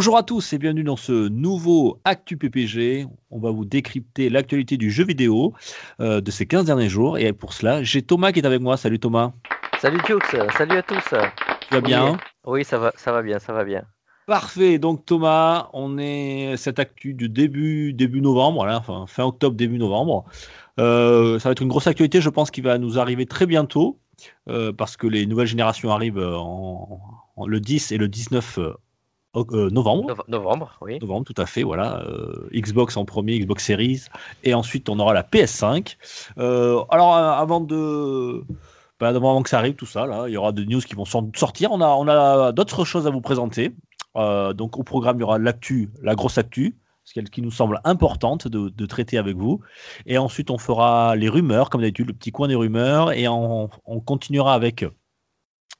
Bonjour à tous et bienvenue dans ce nouveau Actu PPG. On va vous décrypter l'actualité du jeu vidéo euh, de ces 15 derniers jours. Et pour cela, j'ai Thomas qui est avec moi. Salut Thomas. Salut Jux, salut à tous. Tu vas bien Oui, ça va, ça va bien, ça va bien. Parfait. Donc Thomas, on est cette actu du début début novembre, fin octobre début novembre. Euh, ça va être une grosse actualité, je pense, qui va nous arriver très bientôt euh, parce que les nouvelles générations arrivent en, en- le 10 et le 19 euh, novembre. Nove- novembre, oui. novembre, tout à fait, voilà. euh, Xbox en premier, Xbox Series, et ensuite on aura la PS5. Euh, alors avant de, bah, avant que ça arrive, tout ça, là, il y aura des news qui vont sor- sortir. On a, on a d'autres choses à vous présenter. Donc au programme, il y aura l'actu, la grosse actu, celle qui nous semble importante de, de traiter avec vous. Et ensuite, on fera les rumeurs, comme d'habitude, le petit coin des rumeurs, et on, on continuera avec.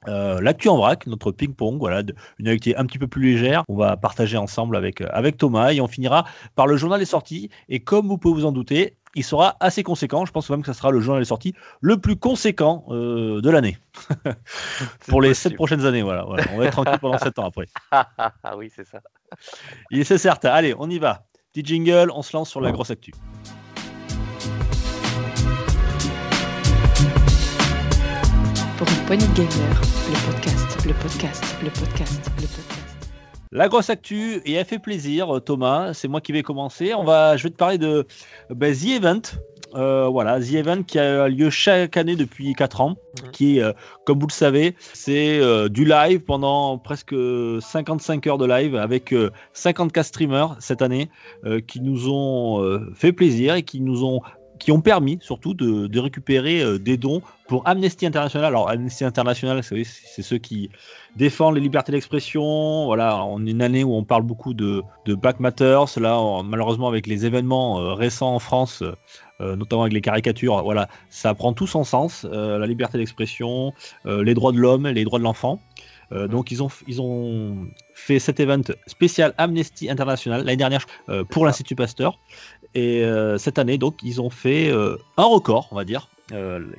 Euh, l'actu en vrac, notre ping-pong, voilà, de- une activité un petit peu plus légère. On va partager ensemble avec, euh, avec Thomas et on finira par le journal des sorties. Et comme vous pouvez vous en douter, il sera assez conséquent. Je pense même que ça sera le journal des sorties le plus conséquent euh, de l'année pour les sept possible. prochaines années. Voilà, voilà. on va être tranquille pendant sept ans après. Ah, ah, ah, oui, c'est ça. Et c'est certain. Allez, on y va. Petit jingle, on se lance sur la grosse actu. Pour une poignée de gamers, le podcast, le podcast, le podcast, le podcast. La grosse actu, et elle fait plaisir, euh, Thomas. C'est moi qui vais commencer. On va, je vais te parler de ben, The Event. Euh, voilà, The Event qui a lieu chaque année depuis 4 ans, qui, est, euh, comme vous le savez, c'est euh, du live pendant presque 55 heures de live avec euh, 54 streamers cette année euh, qui nous ont euh, fait plaisir et qui nous ont qui ont permis surtout de, récupérer euh, des dons pour Amnesty International. Alors Amnesty International, c'est ceux qui défendent les libertés d'expression. Voilà, est une année où on parle beaucoup de, de Black Matters. Là, malheureusement, avec les événements euh, récents en France, euh, notamment avec les caricatures, voilà, ça prend tout son sens. La liberté d'expression, les droits de l'homme, les droits de l'enfant. Euh, donc ils ont, ils ont fait cet event spécial Amnesty International l'année dernière euh, pour l'Institut Pasteur. Et euh, cette année, donc, ils ont fait un record, on va dire.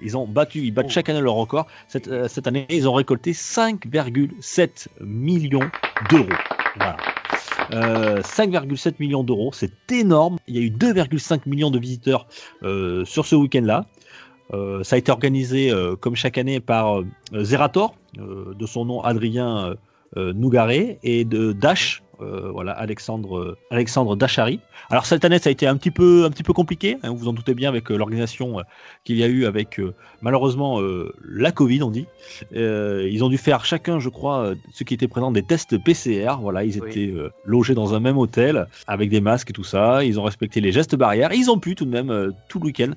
Ils ont battu, ils battent Oh. chaque année leur record. Cette, cette année, ils ont récolté 5,7 millions d'euros. Voilà. Euh, 5,7 millions d'euros, c'est énorme. Il y a eu 2,5 millions de visiteurs sur ce week-end-là. Euh, ça a été organisé euh, comme chaque année par euh, Zerator, de son nom Adrien Nougaret, et de Dash, euh, voilà Alexandre euh, Alexandre Dachary. Alors cette année, ça a été un petit peu un petit peu compliqué. hein, vous vous en doutez bien avec euh, l'organisation qu'il y a eu avec malheureusement la Covid, on dit. Ils ont dû faire chacun, je crois, ceux qui étaient présents des tests PCR. Voilà, ils étaient logés dans un même hôtel avec des masques et tout ça. Ils ont respecté les gestes barrières. Et ils ont pu tout de même tout le week-end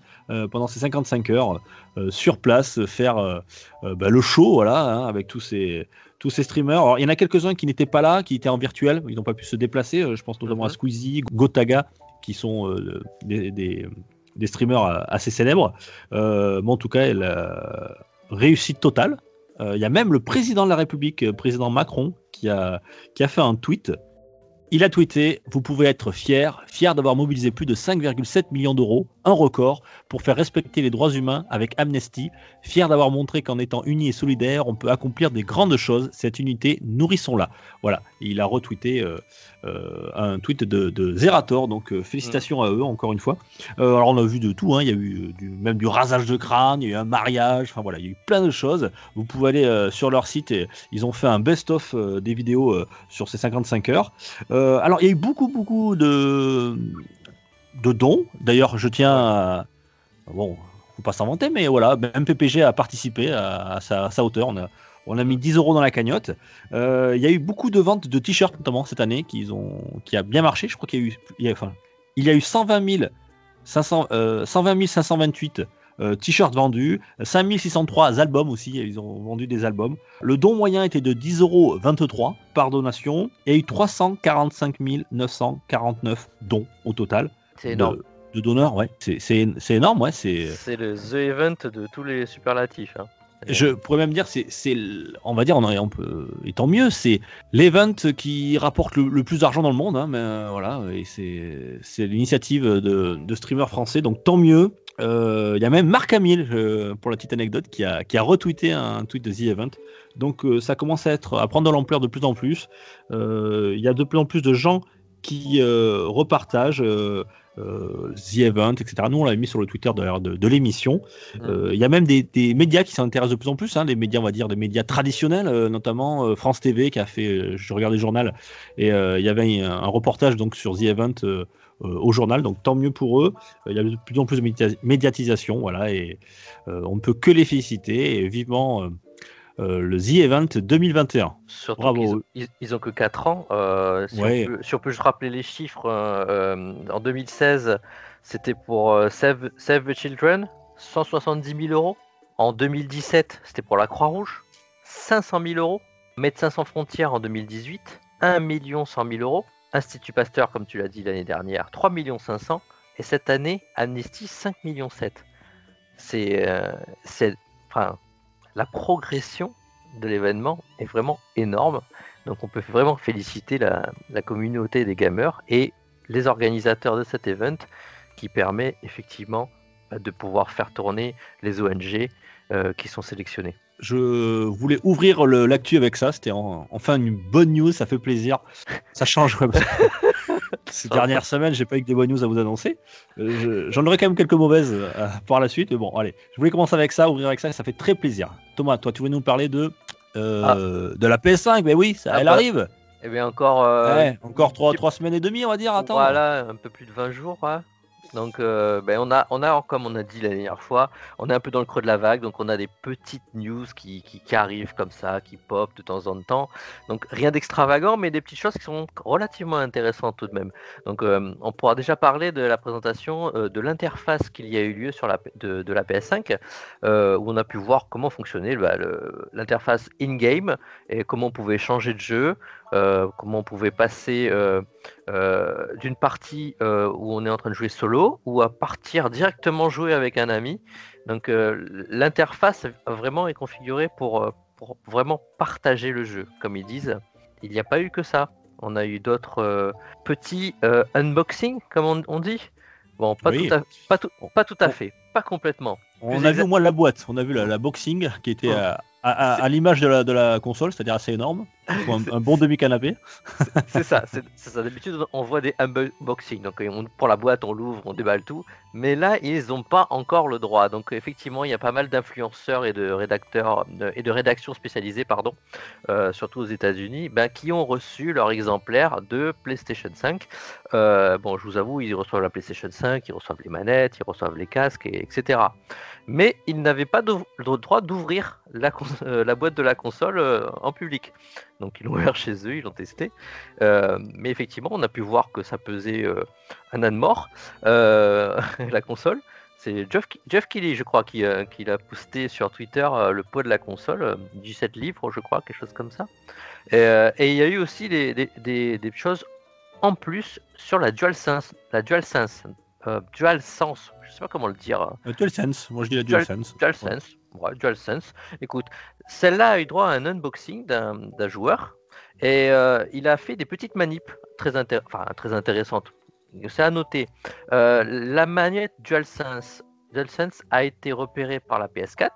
pendant ces 55 heures sur place faire bah, le show, voilà, hein, avec tous ces tous ces streamers. Alors, il y en a quelques-uns qui n'étaient pas là, qui étaient en virtuel, ils n'ont pas pu se déplacer. Euh, Je pense notamment à. Squeezie, Gotaga, qui sont euh, des, des- des streamers euh, assez célèbres. Euh, mais en tout cas, elle a réussite totale. Il y a même le président de la République, président Macron, qui a, qui a fait un tweet. Il a tweeté Vous pouvez être fier, fier d'avoir mobilisé plus de 5,7 millions d'euros, un record, pour faire respecter les droits humains avec Amnesty, fier d'avoir montré qu'en étant unis et solidaires, on peut accomplir des grandes choses. Cette unité, nourrissons-la. Voilà, il a retweeté euh, un tweet de, Zerator, donc euh, félicitations à eux encore une fois. Euh, alors on a vu de tout, hein. il y a eu euh, du, même du rasage de crâne, il y a eu un mariage, enfin voilà, il y a eu plein de choses. Vous pouvez aller euh, sur leur site et ils ont fait un best-of euh, des vidéos euh, sur ces 55 heures. Euh, alors il y a eu beaucoup beaucoup de, de dons. D'ailleurs, je tiens à... Bon, faut pas s'inventer, mais voilà, même PPG a participé à, sa, hauteur. On a mis 10 euros dans la cagnotte. Euh, Il y a eu beaucoup de ventes de t-shirts, notamment cette année, qui, ont, qui a bien marché. Je crois qu'il y a eu, il y a, enfin, il y a eu 120 000, 500, euh, 120 528 euh, t-shirts vendus, 5603 albums aussi, ils ont vendu des albums. Le don moyen était de 10,23 euros par donation et il y a eu 345 949 dons au total C'est énorme. de donneurs, ouais. C'est- énorme, ouais. C'est. C'est le The Event de tous les superlatifs. hein. Je pourrais même dire, c'est, on va dire, on, peut, et tant mieux, c'est l'event qui rapporte le, plus d'argent dans le monde, hein, mais euh, voilà, et c'est, l'initiative de, streamers français, donc tant mieux. Euh, Il y a même Marc Hamill, euh, pour la petite anecdote, qui a, retweeté un tweet de The Event. Donc euh, ça commence à être, à prendre de l'ampleur de plus en plus. Il y a de plus en plus de gens qui repartagent euh, The Event, etc. Nous, on l'avait mis sur le Twitter de, de l'émission. Mm. Euh, Il y a même des, des médias qui s'intéressent de plus en plus, hein, des médias, on va dire, des médias traditionnels, euh, notamment France TV qui a fait, je regardais le journal, et il y avait un, un reportage donc sur The Event au journal, donc tant mieux pour eux. Il y a de plus en plus de média- médiatisation, voilà, et on ne peut que les féliciter, et vivement euh, le The Event 2021. Surtout Bravo. ils, ils ont que 4 ans. euh, si, Ouais. on peut, si on peut juste rappeler les chiffres, euh, euh, en 2016, c'était pour Save, Save the Children, 170 000 euros. En 2017, c'était pour la Croix-Rouge, 500 000 euros. Médecins sans frontières en 2018, 1 100 000 euros. Institut Pasteur, comme tu l'as dit l'année dernière, 3 500 Et cette année, Amnesty, 5 700 C'est, euh, c'est, enfin, la progression de l'événement est vraiment énorme. Donc on peut vraiment féliciter la, la communauté des gamers et les organisateurs de cet event qui permet effectivement bah, de pouvoir faire tourner les ONG euh, qui sont sélectionnés. Je voulais ouvrir l'actu avec ça. C'était en- enfin une bonne news, ça fait plaisir. Ça change. ouais, Ces dernières semaines, j'ai pas eu que des bonnes news à vous annoncer. Euh, je- J'en aurai quand même quelques mauvaises euh, par la suite. Mais bon, allez, je voulais commencer avec ça, ouvrir avec ça, ça fait très plaisir. Thomas, toi, tu voulais nous parler de euh, de la PS5 Mais oui, ça, Ah elle bah, arrive. Et bien encore, euh, Ouais, encore trois, petit- trois semaines et demie, on va dire. Attends. Voilà, un peu plus de 20 jours. Donc, euh, ben, on, a, on a, comme on a dit la dernière fois, on est un peu dans le creux de la vague. Donc, on a des petites news qui, arrivent comme ça, qui pop de temps en temps. Donc, rien d'extravagant, mais des petites choses qui sont relativement intéressantes tout de même. Donc, euh, on pourra déjà parler de la présentation euh, de l'interface qu'il y a eu lieu sur la, de, la PS5, euh, où on a pu voir comment fonctionnait l'interface in-game et comment on pouvait changer de jeu, comment on pouvait passer. d'une partie où on est en train de jouer solo ou à partir directement jouer avec un ami. Donc euh, l'interface vraiment est configurée pour, euh, pour vraiment partager le jeu, comme ils disent. Il n'y a pas eu que ça. On a eu d'autres euh, petits euh, unboxing, comme on, on dit. Bon, pas, Oui. tout à, pas, tout, pas tout à fait, pas complètement. On plus a vu au moins la boîte. On a vu la, la boxing qui était Oh. à, à- à- à l'image de la, de la console, c'est-à-dire assez énorme. Un, un bon demi-canapé. C'est ça, c'est ça. D'habitude, on voit des unboxing. Donc, on, pour la boîte, on l'ouvre, on déballe tout. Mais là, ils n'ont pas encore le droit. Donc, effectivement, il y a pas mal d'influenceurs et de rédacteurs de- et de rédactions spécialisées, pardon, euh, surtout aux États-Unis, ben, qui ont reçu leur exemplaire de PlayStation 5. Euh, bon, je vous avoue, ils reçoivent la PlayStation 5, ils reçoivent les manettes, ils reçoivent les casques, et, etc. Mais ils n'avaient pas le droit d'ouvrir la, cons- euh, la boîte de la console euh, en public. Donc ils l'ont ouvert chez eux, ils l'ont testé. Euh, mais effectivement, on a pu voir que ça pesait euh, un âne mort, euh, la console. C'est Jeff, Jeff Kelly, je crois, qui, euh, qui l'a posté sur Twitter euh, le poids de la console, euh, 17 livres, je crois, quelque chose comme ça. Et, euh, et il y a eu aussi des, des- des- des choses en plus sur la DualSense, la DualSense, euh, DualSense, je sais pas comment le dire. Euh, DualSense, moi je dis la Dual- DualSense. DualSense, ouais, DualSense. Écoute, celle-là a eu droit à un unboxing d'un joueur et euh, il a fait des petites manips très, intér- enfin, très intéressantes. C'est à noter. Euh, la manette DualSense, DualSense a été repérée par la PS4.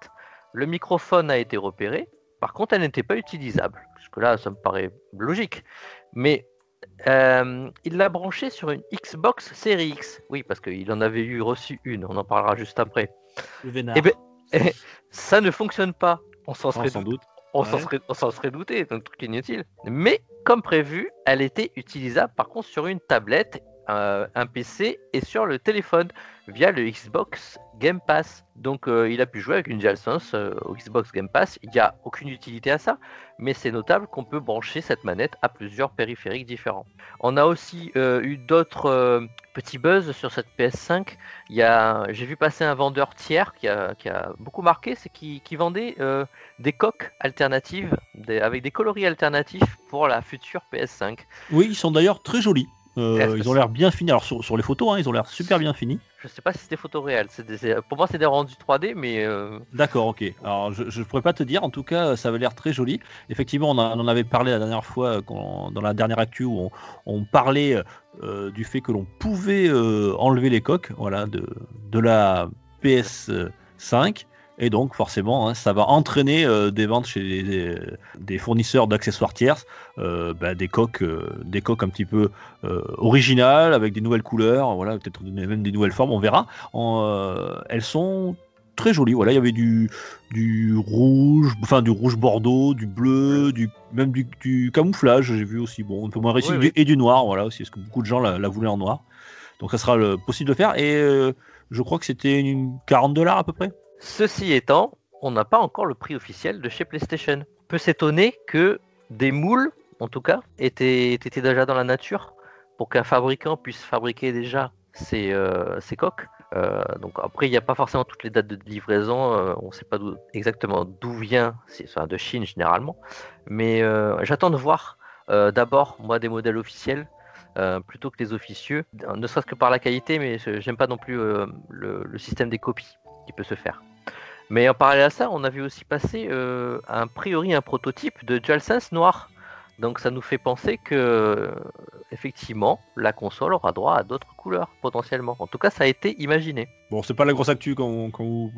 Le microphone a été repéré. Par contre, elle n'était pas utilisable. Jusque là, ça me paraît logique. Mais euh, il l'a branchée sur une Xbox Series X. Oui, parce qu'il en avait eu reçu une. On en parlera juste après. Le vénard. Eh ben, ça ne fonctionne pas. On s'en Oh, serait, sans dou- doute. on s'en Ouais. serait, on s'en serait douté, donc truc inutile. Mais comme prévu, elle était utilisable par contre sur une tablette, un PC et sur le téléphone via le Xbox Game Pass. Donc euh, il a pu jouer avec une DualSense euh, au Xbox Game Pass. Il n'y a aucune utilité à ça, mais c'est notable qu'on peut brancher cette manette à plusieurs périphériques différents. On a aussi euh, eu d'autres petits buzz sur cette PS5. Il y a, j'ai vu passer un vendeur tiers qui a, beaucoup marqué, c'est qui, qui vendait des coques alternatives, avec des coloris alternatifs pour la future PS5. Oui, ils sont d'ailleurs très jolis. Euh, ils ont l'air bien finis. Alors sur, sur les photos, hein, ils ont l'air super bien finis. Je sais pas si c'est des photos réelles. c'est des- c'est- Pour moi, c'est des rendus 3D, mais euh, D'accord, ok. Alors je ne pourrais pas te dire. En tout cas, ça avait l'air très joli. Effectivement, on, a- on en avait parlé la dernière fois euh, dans la dernière actu où on, on parlait euh, du fait que l'on pouvait enlever les coques, voilà, de, de la PS5. Et donc, forcément, hein, ça va entraîner euh, des ventes chez des, des- des fournisseurs d'accessoires tierces, euh, bah, des coques, euh, des coques un petit peu originales avec des nouvelles couleurs, voilà, peut-être même des nouvelles formes, on verra. En, elles sont très jolies. Voilà, il y avait du, du rouge, enfin du rouge bordeaux, du bleu, du même du, du camouflage. J'ai vu aussi, bon, un peu moins réussi, et du noir, voilà aussi, parce que beaucoup de gens la, la voulaient en noir. Donc ça sera le, possible de faire. Et je crois que c'était une 40 dollars à peu près. Ceci étant, on n'a pas encore le prix officiel de chez PlayStation. On peut s'étonner que des moules, en tout cas, étaient, déjà dans la nature pour qu'un fabricant puisse fabriquer déjà ses, euh, coques. Euh, donc après, il n'y a pas forcément toutes les dates de livraison. euh, on ne sait pas exactement d'où vient, enfin, de Chine généralement. Mais j'attends de voir d'abord moi des modèles officiels plutôt que les officieux, ne serait-ce que par la qualité, mais j'aime pas non plus le système des copies qui peut se faire. Mais en parallèle à ça, on a vu aussi passer euh, a priori un prototype de DualSense noir. Donc ça nous fait penser que euh, effectivement la console aura droit à d'autres couleurs potentiellement. En tout cas, ça a été imaginé. Bon, c'est pas la grosse actu qu'on vous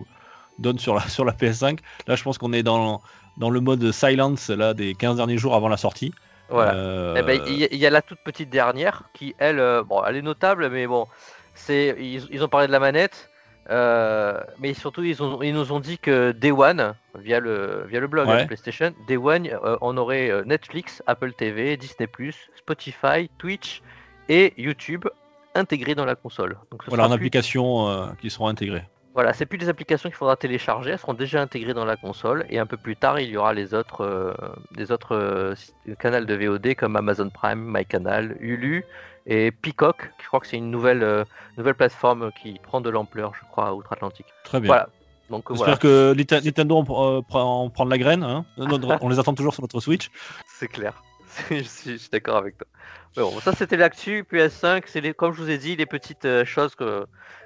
donne sur la, sur la PS5. Là, je pense qu'on est dans, dans le mode silence là, des 15 derniers jours avant la sortie. Voilà. Euh, Eh ben, il y, a- il y a la toute petite dernière qui, elle, euh, bon, elle est notable, mais bon, c'est, ils, ils ont parlé de la manette, euh, mais surtout ils, ont, ils nous ont dit que Day One, via le, via le blog Ouais. hein, PlayStation, Day One, euh, on aurait euh, Netflix, Apple TV, Disney+, Spotify, Twitch et YouTube intégrés dans la console. Donc, ce voilà, en sera plus- application euh, qui seront intégrées. Voilà, c'est plus des applications qu'il faudra télécharger, elles seront déjà intégrées dans la console et un peu plus tard il y aura les autres, euh, des autres euh, canaux de VOD comme Amazon Prime, MyCanal, Hulu et Peacock. Je crois que c'est une nouvelle, euh, nouvelle plateforme qui prend de l'ampleur, je crois, outre-Atlantique. Très bien. Voilà. Donc euh, J'espère voilà, que Nintendo en, euh, en prend de la graine. hein. On les attend toujours sur notre Switch. c'est clair. je suis, je suis d'accord avec toi. Mais bon, ça c'était l'actu PS5. C'est les, comme je vous ai dit, les petites euh, choses que-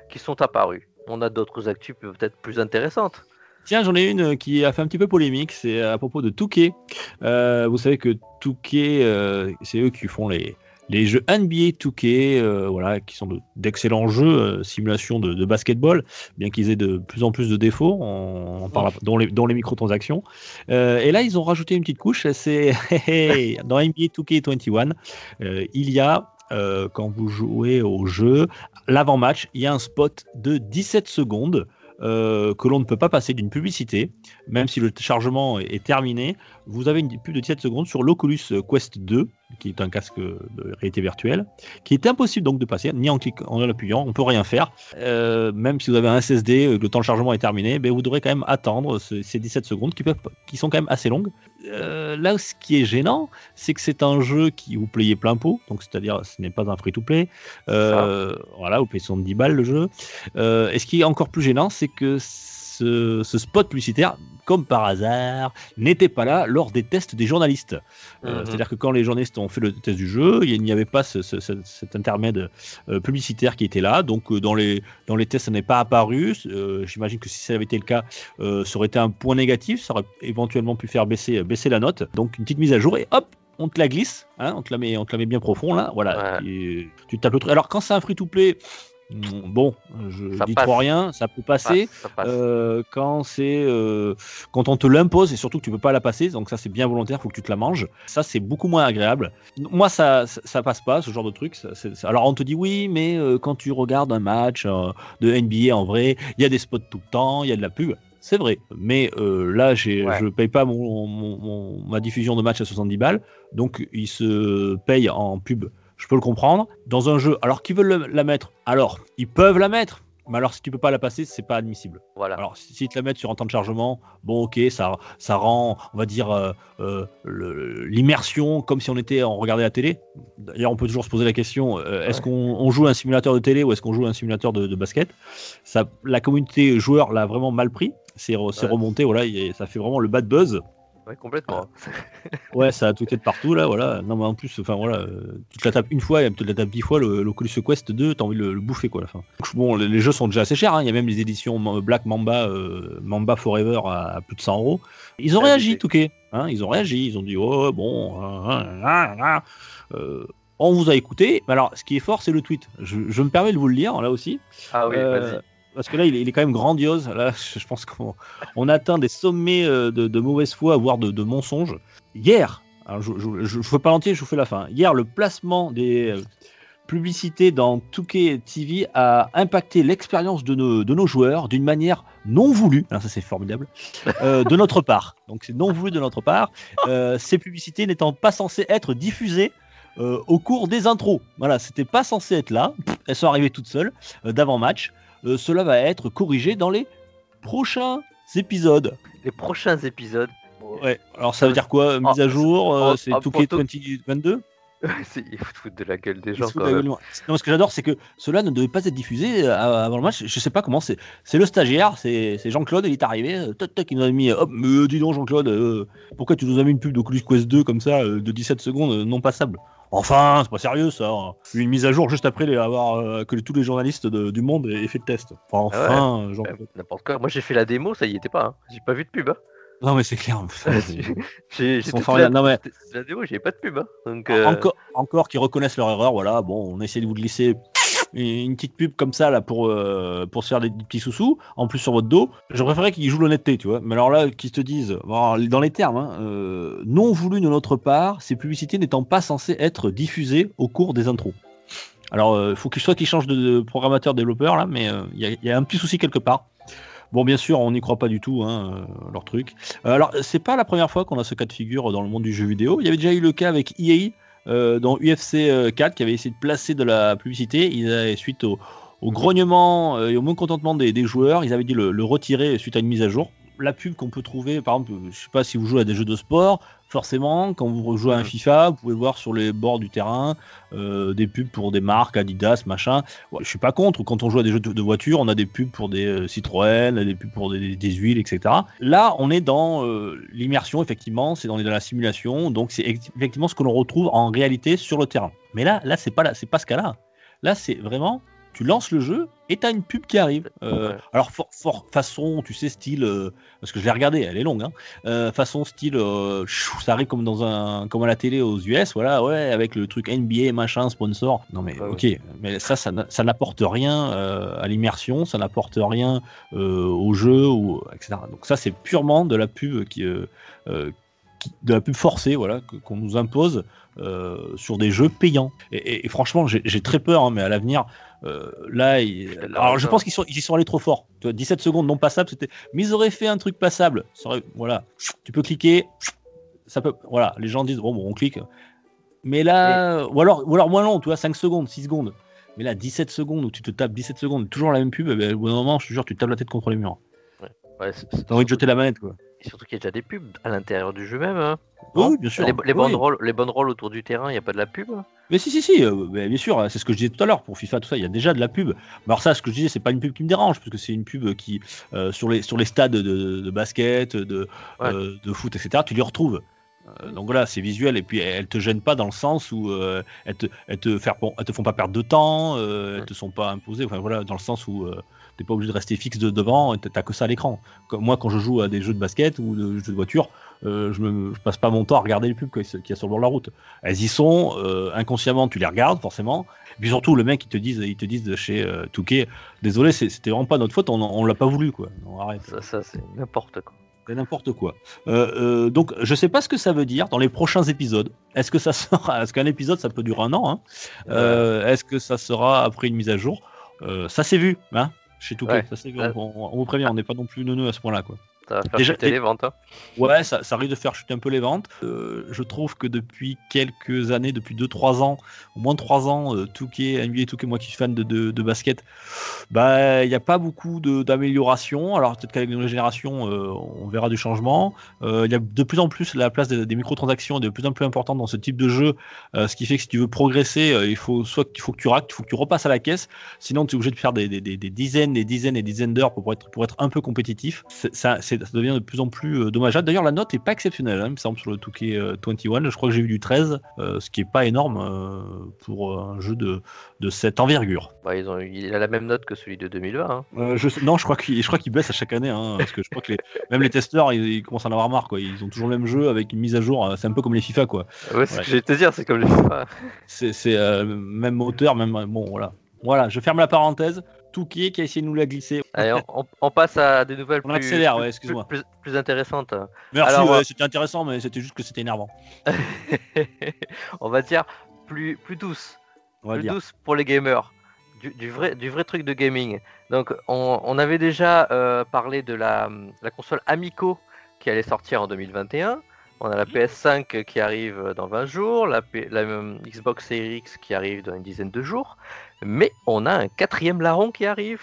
qui sont apparues. On a d'autres actus peut-être plus intéressantes. Tiens, j'en ai une qui a fait un petit peu polémique. C'est à propos de Touquet. Euh, vous savez que Touquet, euh, c'est eux qui font les, les jeux NBA 2K, euh, voilà, qui sont de- d'excellents jeux, euh, simulation de, de basketball, bien qu'ils aient de plus en plus de défauts, on, on parle, dont, les, dont les microtransactions. Euh, et là, ils ont rajouté une petite couche, c'est dans NBA 2K21, euh, il y a, euh, quand vous jouez au jeu, l'avant-match, il y a un spot de 17 secondes. euh, que l'on ne peut pas passer d'une publicité, même si le chargement est, terminé. Vous avez une pub de 17 secondes sur l'Oculus Quest 2, qui est un casque de réalité virtuelle, qui est impossible donc de passer, ni en cliquant, en appuyant, on peut rien faire. Euh, même si vous avez un SSD, euh, le temps de chargement est terminé, ben vous devrez quand même attendre ce- ces 17 secondes qui, peuvent, qui sont quand même assez longues. Euh, là, ce qui est gênant, c'est que c'est un jeu qui vous payez plein pot, donc c'est-à-dire ce n'est pas un free-to-play. Euh, voilà, vous payez 70 balles le jeu. Et ce qui est encore plus gênant, c'est que ce, ce spot publicitaire, comme par hasard, n'était pas là lors des tests des journalistes. Euh, Mhm. C'est-à-dire que quand les journalistes ont fait le test du jeu, il n'y avait pas ce- ce- ce- cet intermède euh, publicitaire qui était là. Donc euh, dans, les, dans les tests, ça n'est pas apparu. J'imagine que si ça avait été le cas, ça aurait été un point négatif. Ça aurait éventuellement pu faire baisser, baisser la note. Donc une petite mise à jour et hop on te la glisse, hein, on, te la met, on te la met bien profond là, voilà. Ouais. Et tu tapes le truc. Alors quand c'est un free-to-play, bon, je Ça dis passe. trop rien, ça peut passer. Passe, ça passe. Euh, quand c'est euh, quand on te l'impose et surtout que tu peux pas la passer, donc ça c'est bien volontaire, faut que tu te la manges. Ça c'est beaucoup moins agréable. Moi ça, ça passe pas ce genre de truc. alors on te dit oui, mais euh, quand tu regardes un match de NBA en vrai, il y a des spots tout le temps, il y a de la pub. C'est vrai, mais là, j'ai, Ouais. je paye pas mon, mon- mon- ma diffusion de match à 70 balles, donc il se paye en pub. Je peux le comprendre. Dans un jeu, alors qu'ils veulent le- la mettre, alors ils peuvent la mettre, mais alors si tu peux pas la passer, c'est pas admissible. Voilà. Alors, si- s'ils te la mettent sur un temps de chargement, bon, ok, ça, ça rend, on va dire, euh, euh, l'immersion comme si on était, on regardait la télé. D'ailleurs, on peut toujours se poser la question euh, est-ce qu'on on joue un simulateur de télé ou est-ce qu'on joue un simulateur de, de basket? Ça, La communauté joueur l'a vraiment mal pris. C'est Ouais. remonté, voilà, et ça fait vraiment le bad buzz. Ouais, complètement. Ouais, ça a tweeté de partout là, voilà. Non, mais en plus, enfin voilà, euh, tu te la tapes une fois et tu te la tapes dix fois, le, le Quest 2, t'as envie de le, le bouffer quoi à la fin. Bon, les, les jeux sont déjà assez chers, hein. il y a même les éditions Black Mamba, euh, Mamba Forever à, à plus de 100 euros. Ils ont Ah, réagi, Touquet, hein, ils ont réagi, ils ont dit, oh bon, hein, hein, hein, hein. Euh, on vous a écouté. Mais Alors, ce qui est fort, c'est le tweet. Je, je me permets de vous le lire là aussi. Ah oui, Euh, vas-y. Parce que là, il est, quand même grandiose. Là, je pense qu'on on atteint des sommets euh, de, mauvaise foi, voire de, de mensonges. Hier, je ne fais pas l'entier, je vous fais la fin. Hier, le placement des euh, publicités dans Touquet TV a impacté l'expérience de nos, joueurs d'une manière non voulue. Alors ça, c'est formidable. euh, de notre part. Donc, c'est non voulu de notre part. Ces publicités n'étant pas censées être diffusées. au cours des intros. Voilà, c'était pas censé être là. Elles sont arrivées toutes seules d'avant-match. Euh, cela va être corrigé dans les prochains épisodes. Les prochains épisodes. Ouais. Alors ça veut dire quoi Mise à jour euh, oh, C'est oh, Touquet pour 2022 c'est- Il faut te foutre de la gueule des Ils gens foutent quand de même. Non, ce que j'adore, c'est que cela ne devait pas être diffusé euh, avant le match. Je sais pas comment. C'est c'est le stagiaire, c'est Jean-Claude. Il est arrivé. Toc, toc, il nous a mis. Hop, mais dis donc, Jean-Claude, euh, pourquoi tu nous as mis une pub d'Oculus Quest 2 comme ça, de 17 secondes, non passable? Enfin, c'est pas sérieux ça. Une mise à jour juste après les- avoir euh, que tous les journalistes de- du monde aient fait le test. Enfin, Ah ouais. enfin, Euh, Jean-Claude. N'importe quoi. Moi j'ai fait la démo, ça y était pas. hein. J'ai pas vu de pub. hein. Non, mais c'est clair. J'ai j'ai la, Non, mais la démo, j'avais pas de pub. hein. Donc, euh, encore, encore qu'ils reconnaissent leur erreur. Voilà, bon, on essaie de vous glisser une petite pub comme ça là pour, euh, pour se faire des, petits sous-sous, en plus sur votre dos. Je préférerais qu'ils jouent l'honnêteté, tu vois. Mais alors là, qu'ils te disent, dans les termes, hein, euh, non voulu de notre part, ces publicités n'étant pas censées être diffusées au cours des intros. Alors, il faut qu'il soit qu'ils changent de, de programmateur développeur là, mais euh, il y, a- un petit souci quelque part. Bon, bien sûr, on n'y croit pas du tout, hein, euh, leur truc. Euh, alors, c'est pas la première fois qu'on a ce cas de figure dans le monde du jeu vidéo. Il y avait déjà eu le cas avec EA euh, dans UFC euh, 4 qui avait essayé de placer de la publicité. Ils avaient, suite au, grognement euh, et au mécontentement des, joueurs, ils avaient le, le retirer suite à une mise à jour. La pub qu'on peut trouver, par exemple, je sais pas si vous jouez à des jeux de sport, forcément, quand vous jouez à un. FIFA, vous pouvez voir sur les bords du terrain euh, des pubs pour des marques, Adidas, machin. Ouais, je suis pas contre. Quand on joue à des jeux de, de voiture, on a des pubs pour des euh, Citroën, des pubs pour des, des huiles, etc. Là, on est dans euh, l'immersion, effectivement, c'est dans, dans la simulation, donc c'est effectivement ce que l'on retrouve en réalité sur le terrain. Mais là, là, c'est pas là, c'est pas ce cas-là. Là, c'est vraiment, tu lances le jeu et t'as une pub qui arrive. Euh, Ouais. Alors, for- for- façon, tu sais, style, euh, parce que je l'ai regardé, elle est longue, hein, euh, façon style, chou, ça arrive comme dans un, comme à la télé aux US, voilà, ouais, avec le truc NBA, machin, sponsor. Non mais Ouais, ok, mais ça, ça, n'a- ça n'apporte rien à l'immersion, ça n'apporte rien au jeu, ou, etc. Donc ça, c'est purement de la pub qui, qui- de la pub forcée, voilà, qu'on nous impose sur des jeux payants. Et, et- et franchement, j'ai j'ai très peur, hein, mais à l'avenir, euh, là, il- alors je pense qu'ils sont, ils y sont allés trop fort. Tu vois, 17 secondes non passables, c'était. Mais ils auraient fait un truc passable. Ça aurait- Voilà, tu peux cliquer. Ça peut. Voilà, les gens disent bon, bon on clique. Mais là, ou alors, ou alors moins long, tu vois, 5 secondes, 6 secondes. Mais là, 17 secondes où tu te tapes 17 secondes, toujours la même pub, eh ben, au bout d'un moment, je te jure, tu te tapes la tête contre les murs. Ouais, T'as envie de jeter la manette, quoi. Et surtout qu'il y a déjà des pubs à l'intérieur du jeu même. hein. Oui, bien sûr. Les, les Oui. banderoles, les banderoles autour du terrain, il n'y a pas de la pub hein Mais si, si, si, euh, mais bien sûr, c'est ce que je disais tout à l'heure pour FIFA, tout ça, il y a déjà de la pub. Mais alors ça, ce que je disais, c'est pas une pub qui me dérange, parce que c'est une pub qui, euh, sur, les, sur les stades de, de basket, de, Ouais. euh, de foot, etc., tu les retrouves. Donc voilà, c'est visuel, et puis elles te gênent pas dans le sens où euh, elles, te, elles, te faire, elles te font pas perdre de temps, euh, elles te sont pas imposées, enfin voilà, dans le sens où euh, t'es pas obligé de rester fixe de devant, et t'as que ça à l'écran. Comme moi, quand je joue à des jeux de basket ou de jeux de voiture, euh, je, me, je passe pas mon temps à regarder les pubs qu'il y a sur le bord de la route. Elles y sont, euh, inconsciemment, tu les regardes forcément. Et puis surtout, le mec, ils te disent, ils te disent de chez euh, Touquet, désolé, c'était vraiment pas notre faute, on, on l'a pas voulu, quoi. Arrête. Ça, ça c'est n'importe quoi. C'est n'importe quoi. Euh, euh, donc, je sais pas ce que ça veut dire dans les prochains épisodes. Est-ce que ça sera, est-ce qu'un épisode, ça peut durer un an hein? Euh, Est-ce que ça sera après une mise à jour? Ça s'est vu, hein? Chez Touquet. Ouais. Ça. Ouais. On, on- on vous prévient, on n'est pas non plus neuneux à ce point-là, quoi. Ça va faire Déjà- chuter les ventes. hein. Ouais, ça, ça risque de faire chuter un peu les ventes. Euh, je trouve que depuis quelques années, depuis 2-3 ans, au moins 3 ans, euh, Touquet, NBA Touquet, moi qui suis fan de, de, de basket, bah il n'y a pas beaucoup d'amélioration. Alors peut-être qu'avec une nouvelle génération, euh, on verra du changement. Euh, Il y a de plus en plus la place des, des microtransactions est de plus en plus importante dans ce type de jeu, euh, ce qui fait que si tu veux progresser, il faut soit qu'il faut que tu raques, il faut que tu repasses à la caisse, sinon tu es obligé de faire des, des- des- des dizaines, des dizaines et des dizaines d'heures pour être, pour être un peu compétitif. C'est- ça- devient de plus en plus euh, dommageable. D'ailleurs, la note est pas exceptionnelle, hein, il me semble, sur le Touquet euh, 21. Je crois que j'ai eu du 13, euh, ce qui est pas énorme euh, pour euh, un jeu de, de cette envergure. Bah, ils ont, il a la même note que celui de 2020. hein. Euh, je non, je crois qu'il baisse à chaque année, hein, parce que je crois que les- même les testeurs, ils, ils commencent à en avoir marre. Quoi. Ils ont toujours le même jeu avec une mise à jour. euh, C'est un peu comme les FIFA, quoi. Ouais, c'est Ouais. ce que j'allais te dire, c'est comme les FIFA. C'est c'est, euh, même moteur, même bon, voilà. Voilà, je ferme la parenthèse. Touquet qui a essayé de nous la glisser. Allez, on, on- on passe à des nouvelles On plus, accélère, plus- ouais, excuse-moi. plus, plus intéressantes. Merci, Alors, ouais, euh, c'était intéressant, mais c'était juste que c'était énervant. on va dire plus, plus douce. On va plus dire. douce pour les gamers. Du, du vrai, du vrai truc de gaming. Donc, on, on avait déjà euh, parlé de la, la console Amico qui allait sortir en 2021. On a la PS5 qui arrive dans 20 jours, la, P- la, euh, Xbox Series X qui arrive dans une dizaine de jours. Mais on a un quatrième larron qui arrive.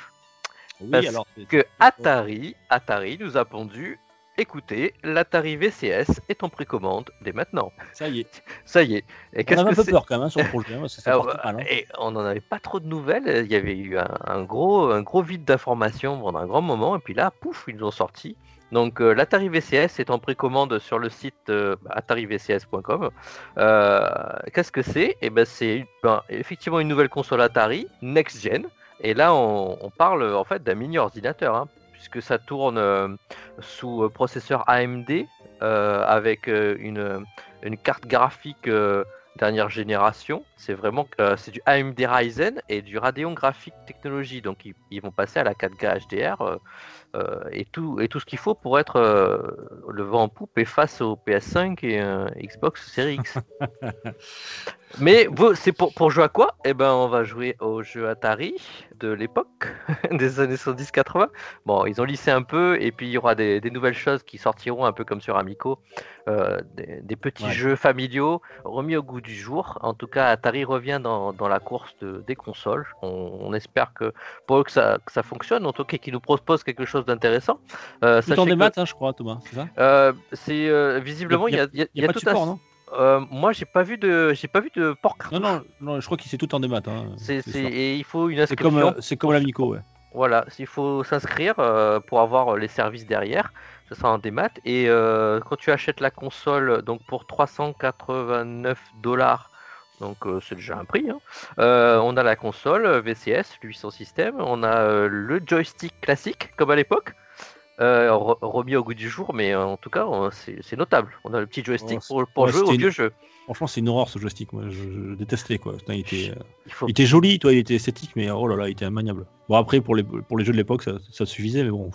Oui, parce alors. Que Atari, Atari nous a pondu. Écoutez, l'Atari VCS est en précommande dès maintenant. Ça y est. Ça y est. Et On avait un peu peur quand même hein, sur le projet, hein, ça alors, mal. hein. Et on n'en avait pas trop de nouvelles. Il y avait eu un, un gros, un gros vide d'informations pendant un grand moment. Et puis là, pouf, ils nous ont sorti. Donc euh, l'Atari VCS est en précommande sur le site euh, atarivcs.com. Euh, Qu'est-ce que c'est? Eh ben c'est ben, effectivement une nouvelle console Atari next gen. Et là, on, parle en fait d'un mini ordinateur, hein, puisque ça tourne sous processeur AMD avec une, carte graphique dernière génération. C'est vraiment euh, c'est du AMD Ryzen et du Radeon Graphics Technology. Donc ils, vont passer à la 4K HDR euh, euh, et tout et tout ce qu'il faut pour être le vent en poupe et face au PS5 et Xbox Series X. Mais vous, c'est pour, pour jouer à quoi? Eh ben, on va jouer au jeu Atari de l'époque, des années 70-80. Bon, ils ont lissé un peu, et puis il y aura des, des nouvelles choses qui sortiront un peu comme sur Amico, euh, des, des petits Ouais. jeux familiaux remis au goût du jour. En tout cas, Atari revient dans, dans la course de- des consoles. On, on espère que pour eux que ça, que ça fonctionne, en tout cas qu'ils nous proposent quelque chose d'intéressant. Euh, Tout en des que, maths, hein, je crois, Thomas, c'est ça? Euh, c'est euh, visiblement il y a, il y a- n'y a, pas de tout un- support, non? Euh, moi, j'ai pas vu de, j'ai pas vu de port cartouche. non, non, non, je crois qu'il c'est tout en des maths. Hein, C'est, c'est c'est- et il faut une C'est inscription. comme, euh, c'est comme l'Amico, ouais. Voilà, s'il faut s'inscrire euh, pour avoir les services derrière, ça sera en démat. Et euh, quand tu achètes la console, donc pour 389 dollars, donc c'est déjà un prix. hein, on a la console VCS, 800 système, on a le joystick classique comme à l'époque. Euh, re- remis au goût du jour, mais euh, en tout cas, on- c'est notable. On a le petit joystick Oh, pour, pour ouais, jouer au une- vieux jeu. Franchement, c'est une horreur ce joystick. Moi, je, je détestais quoi. Putain, il, était, euh, Il faut il était joli, toi, il était esthétique, mais oh là là, il était immaniable. Bon, après, pour les, pour les jeux de l'époque, ça, ça suffisait, mais bon.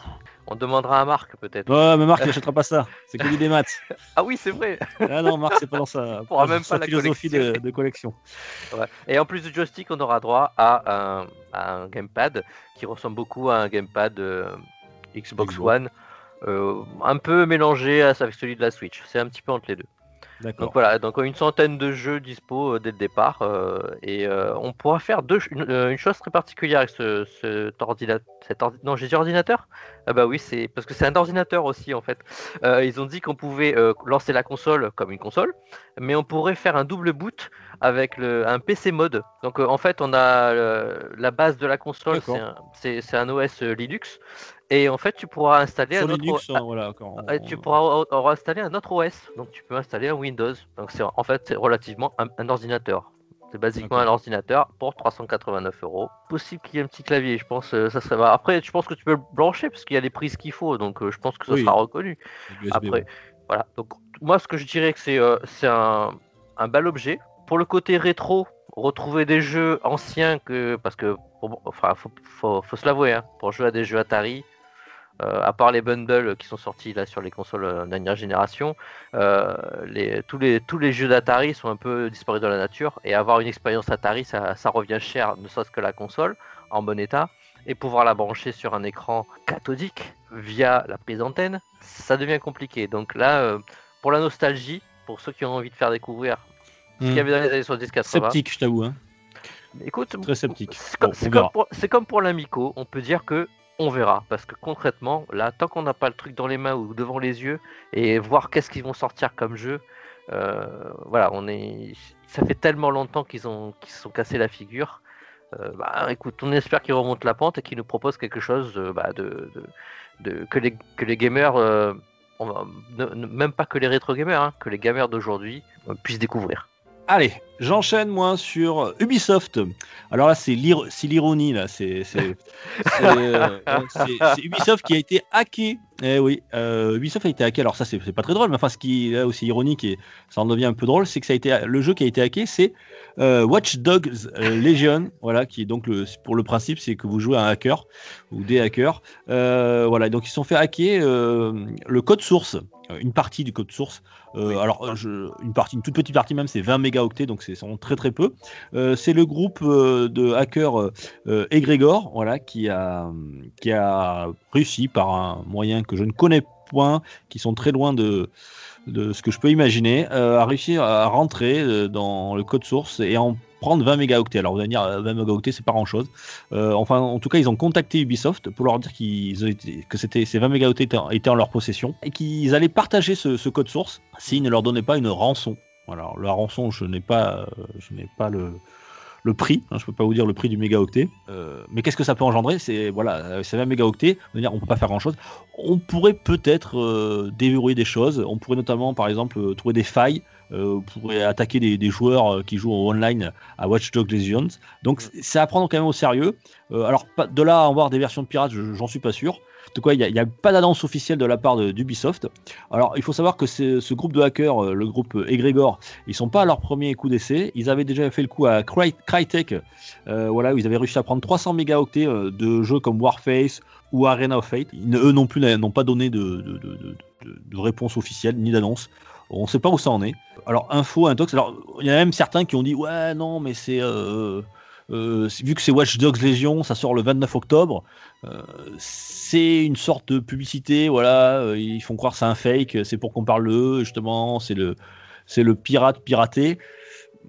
On demandera à Marc peut-être. Ouais, mais Marc, il n'achètera pas ça. C'est que des maths. Ah oui, c'est vrai. Ah non, Marc, c'est pas dans sa, même sa pas la philosophie de, de collection. Ouais. Et en plus du joystick, on aura droit à un, à un gamepad qui ressemble beaucoup à un gamepad euh, Xbox. One, euh, un peu mélangé avec celui de la Switch. C'est un petit peu entre les deux. Donc voilà, donc une centaine de jeux dispo euh, dès le départ euh, et euh, on pourra faire deux, une, une chose très particulière avec ce, cet ordinateur. Ordi- non, j'ai dit ordinateur? Ah bah oui, c'est parce que c'est un ordinateur aussi en fait. Euh, ils ont dit qu'on pouvait lancer la console comme une console, mais on pourrait faire un double boot avec le, un PC mode. Donc en fait, on a la base de la console, c'est un, OS Linux, et en fait, tu pourras installer Sur un autre Linux, hein, voilà. Quand on- tu pourras installer un autre OS, donc tu peux installer un Windows. Donc c'est en fait c'est relativement un, un ordinateur. C'est basiquement un ordinateur pour 389 euros. Possible qu'il y ait un petit clavier, je pense. euh, ça serait. Après, je pense que tu peux le brancher parce qu'il y a les prises qu'il faut, donc euh, je pense que ça Oui. sera reconnu. USB, Après, ouais. voilà. Donc moi, ce que je dirais que c'est euh, c'est un, un bel objet. Pour le côté rétro, retrouver des jeux anciens que parce que enfin faut, faut, faut se l'avouer, hein, pour jouer à des jeux Atari. Euh, à part les bundles qui sont sortis là sur les consoles euh, dernière génération, euh, les, tous, les, tous les jeux d'Atari sont un peu disparus dans la nature et avoir une expérience Atari ça, ça revient cher, ne serait-ce que la console en bon état et pouvoir la brancher sur un écran cathodique via la prise d'antenne, ça devient compliqué. Donc là, pour la nostalgie, pour ceux qui ont envie de faire découvrir ce qu'il y avait dans les années 70-80, Sceptique, je t'avoue. Hein. écoute, Très sceptique. comme, Bon, comme c'est comme pour l'Amico, on peut dire que on verra, parce que concrètement, là, tant qu'on n'a pas le truc dans les mains ou devant les yeux, et voir qu'est-ce qu'ils vont sortir comme jeu, euh, voilà, on est, ça fait tellement longtemps qu'ils ont, qu'ils se sont cassés la figure. Euh, bah, écoute, on espère qu'ils remontent la pente et qu'ils nous proposent quelque chose euh, bah, de, de, de, que, les, que gamers, même pas que les rétro gamers, hein, que les gamers d'aujourd'hui puissent découvrir. Allez, j'enchaîne moi sur Ubisoft. Alors là, c'est l'ir- c'est l'ironie là. Euh, c'est Ubisoft qui a été hacké. Eh oui, euh, Ubisoft a été hacké. Alors ça, c'est pas très drôle, mais enfin, ce qui est là aussi ironique et ça en devient un peu drôle, c'est que ça a été le jeu qui a été hacké, c'est euh, Watch Dogs euh, Legion. Voilà, qui est donc le pour le principe, c'est que vous jouez à un hacker ou des hackers. Euh, voilà, donc ils se sont fait hacker le code source, une partie du code source. Oui. Alors, je- une partie, une toute petite partie même, c'est 20 mégaoctets, donc c'est très très peu. C'est le groupe de hackers Egregor, voilà, qui a qui a par un moyen que je ne connais point, qui sont très loin de de ce que je peux imaginer, euh, à réussir à rentrer euh, dans le code source et en prendre 20 mégaoctets. Alors vous allez dire, euh, 20 mégaoctets, c'est pas grand-chose. Euh, enfin, en tout cas, ils ont contacté Ubisoft pour leur dire qu'ils que c'était ces 20 mégaoctets étaient, en- leur possession et qu'ils allaient partager ce, ce code source s'ils ne leur donnaient pas une rançon. Alors, la rançon, je n'ai pas, euh, je n'ai pas le, le prix. hein, je peux pas vous dire le prix du mégaoctet. Euh, mais qu'est-ce que ça peut engendrer? C'est voilà, c'est 20 mégaoctets. On on peut pas faire grand-chose. On pourrait peut-être euh, déverrouiller des choses. On pourrait notamment, par exemple, euh, trouver des failles. Euh, on pourrait attaquer des, des joueurs qui jouent en online à Watch Dogs Legions. Donc c'est- à prendre quand même au sérieux. Alors pas- de là à en voir des versions de pirates, je- j'en suis pas sûr. De quoi, il n'y a, pas d'annonce officielle de la part d'Ubisoft. Alors, il faut savoir que ce groupe de hackers, euh, le groupe Egregor, ils sont pas à leur premier coup d'essai. Ils avaient déjà fait le coup à Cry- Crytek, euh, voilà, où ils avaient réussi à prendre 300 mégaoctets euh, de jeux comme Warface ou Arena of Fate. Ne- eux non plus n'ont pas donné de- de réponse officielle ni d'annonce. On ne sait pas où ça en est. Alors, info, intox. Alors, il y en a même certains qui ont dit Ouais, non, mais c'est. euh, euh, vu que c'est Watch Dogs Legion, ça sort le 29 octobre. euh, c'est une sorte de publicité, voilà. euh, ils font croire que c'est un fake, c'est pour qu'on parle d'eux, justement. C'est le, c'est le pirate piraté.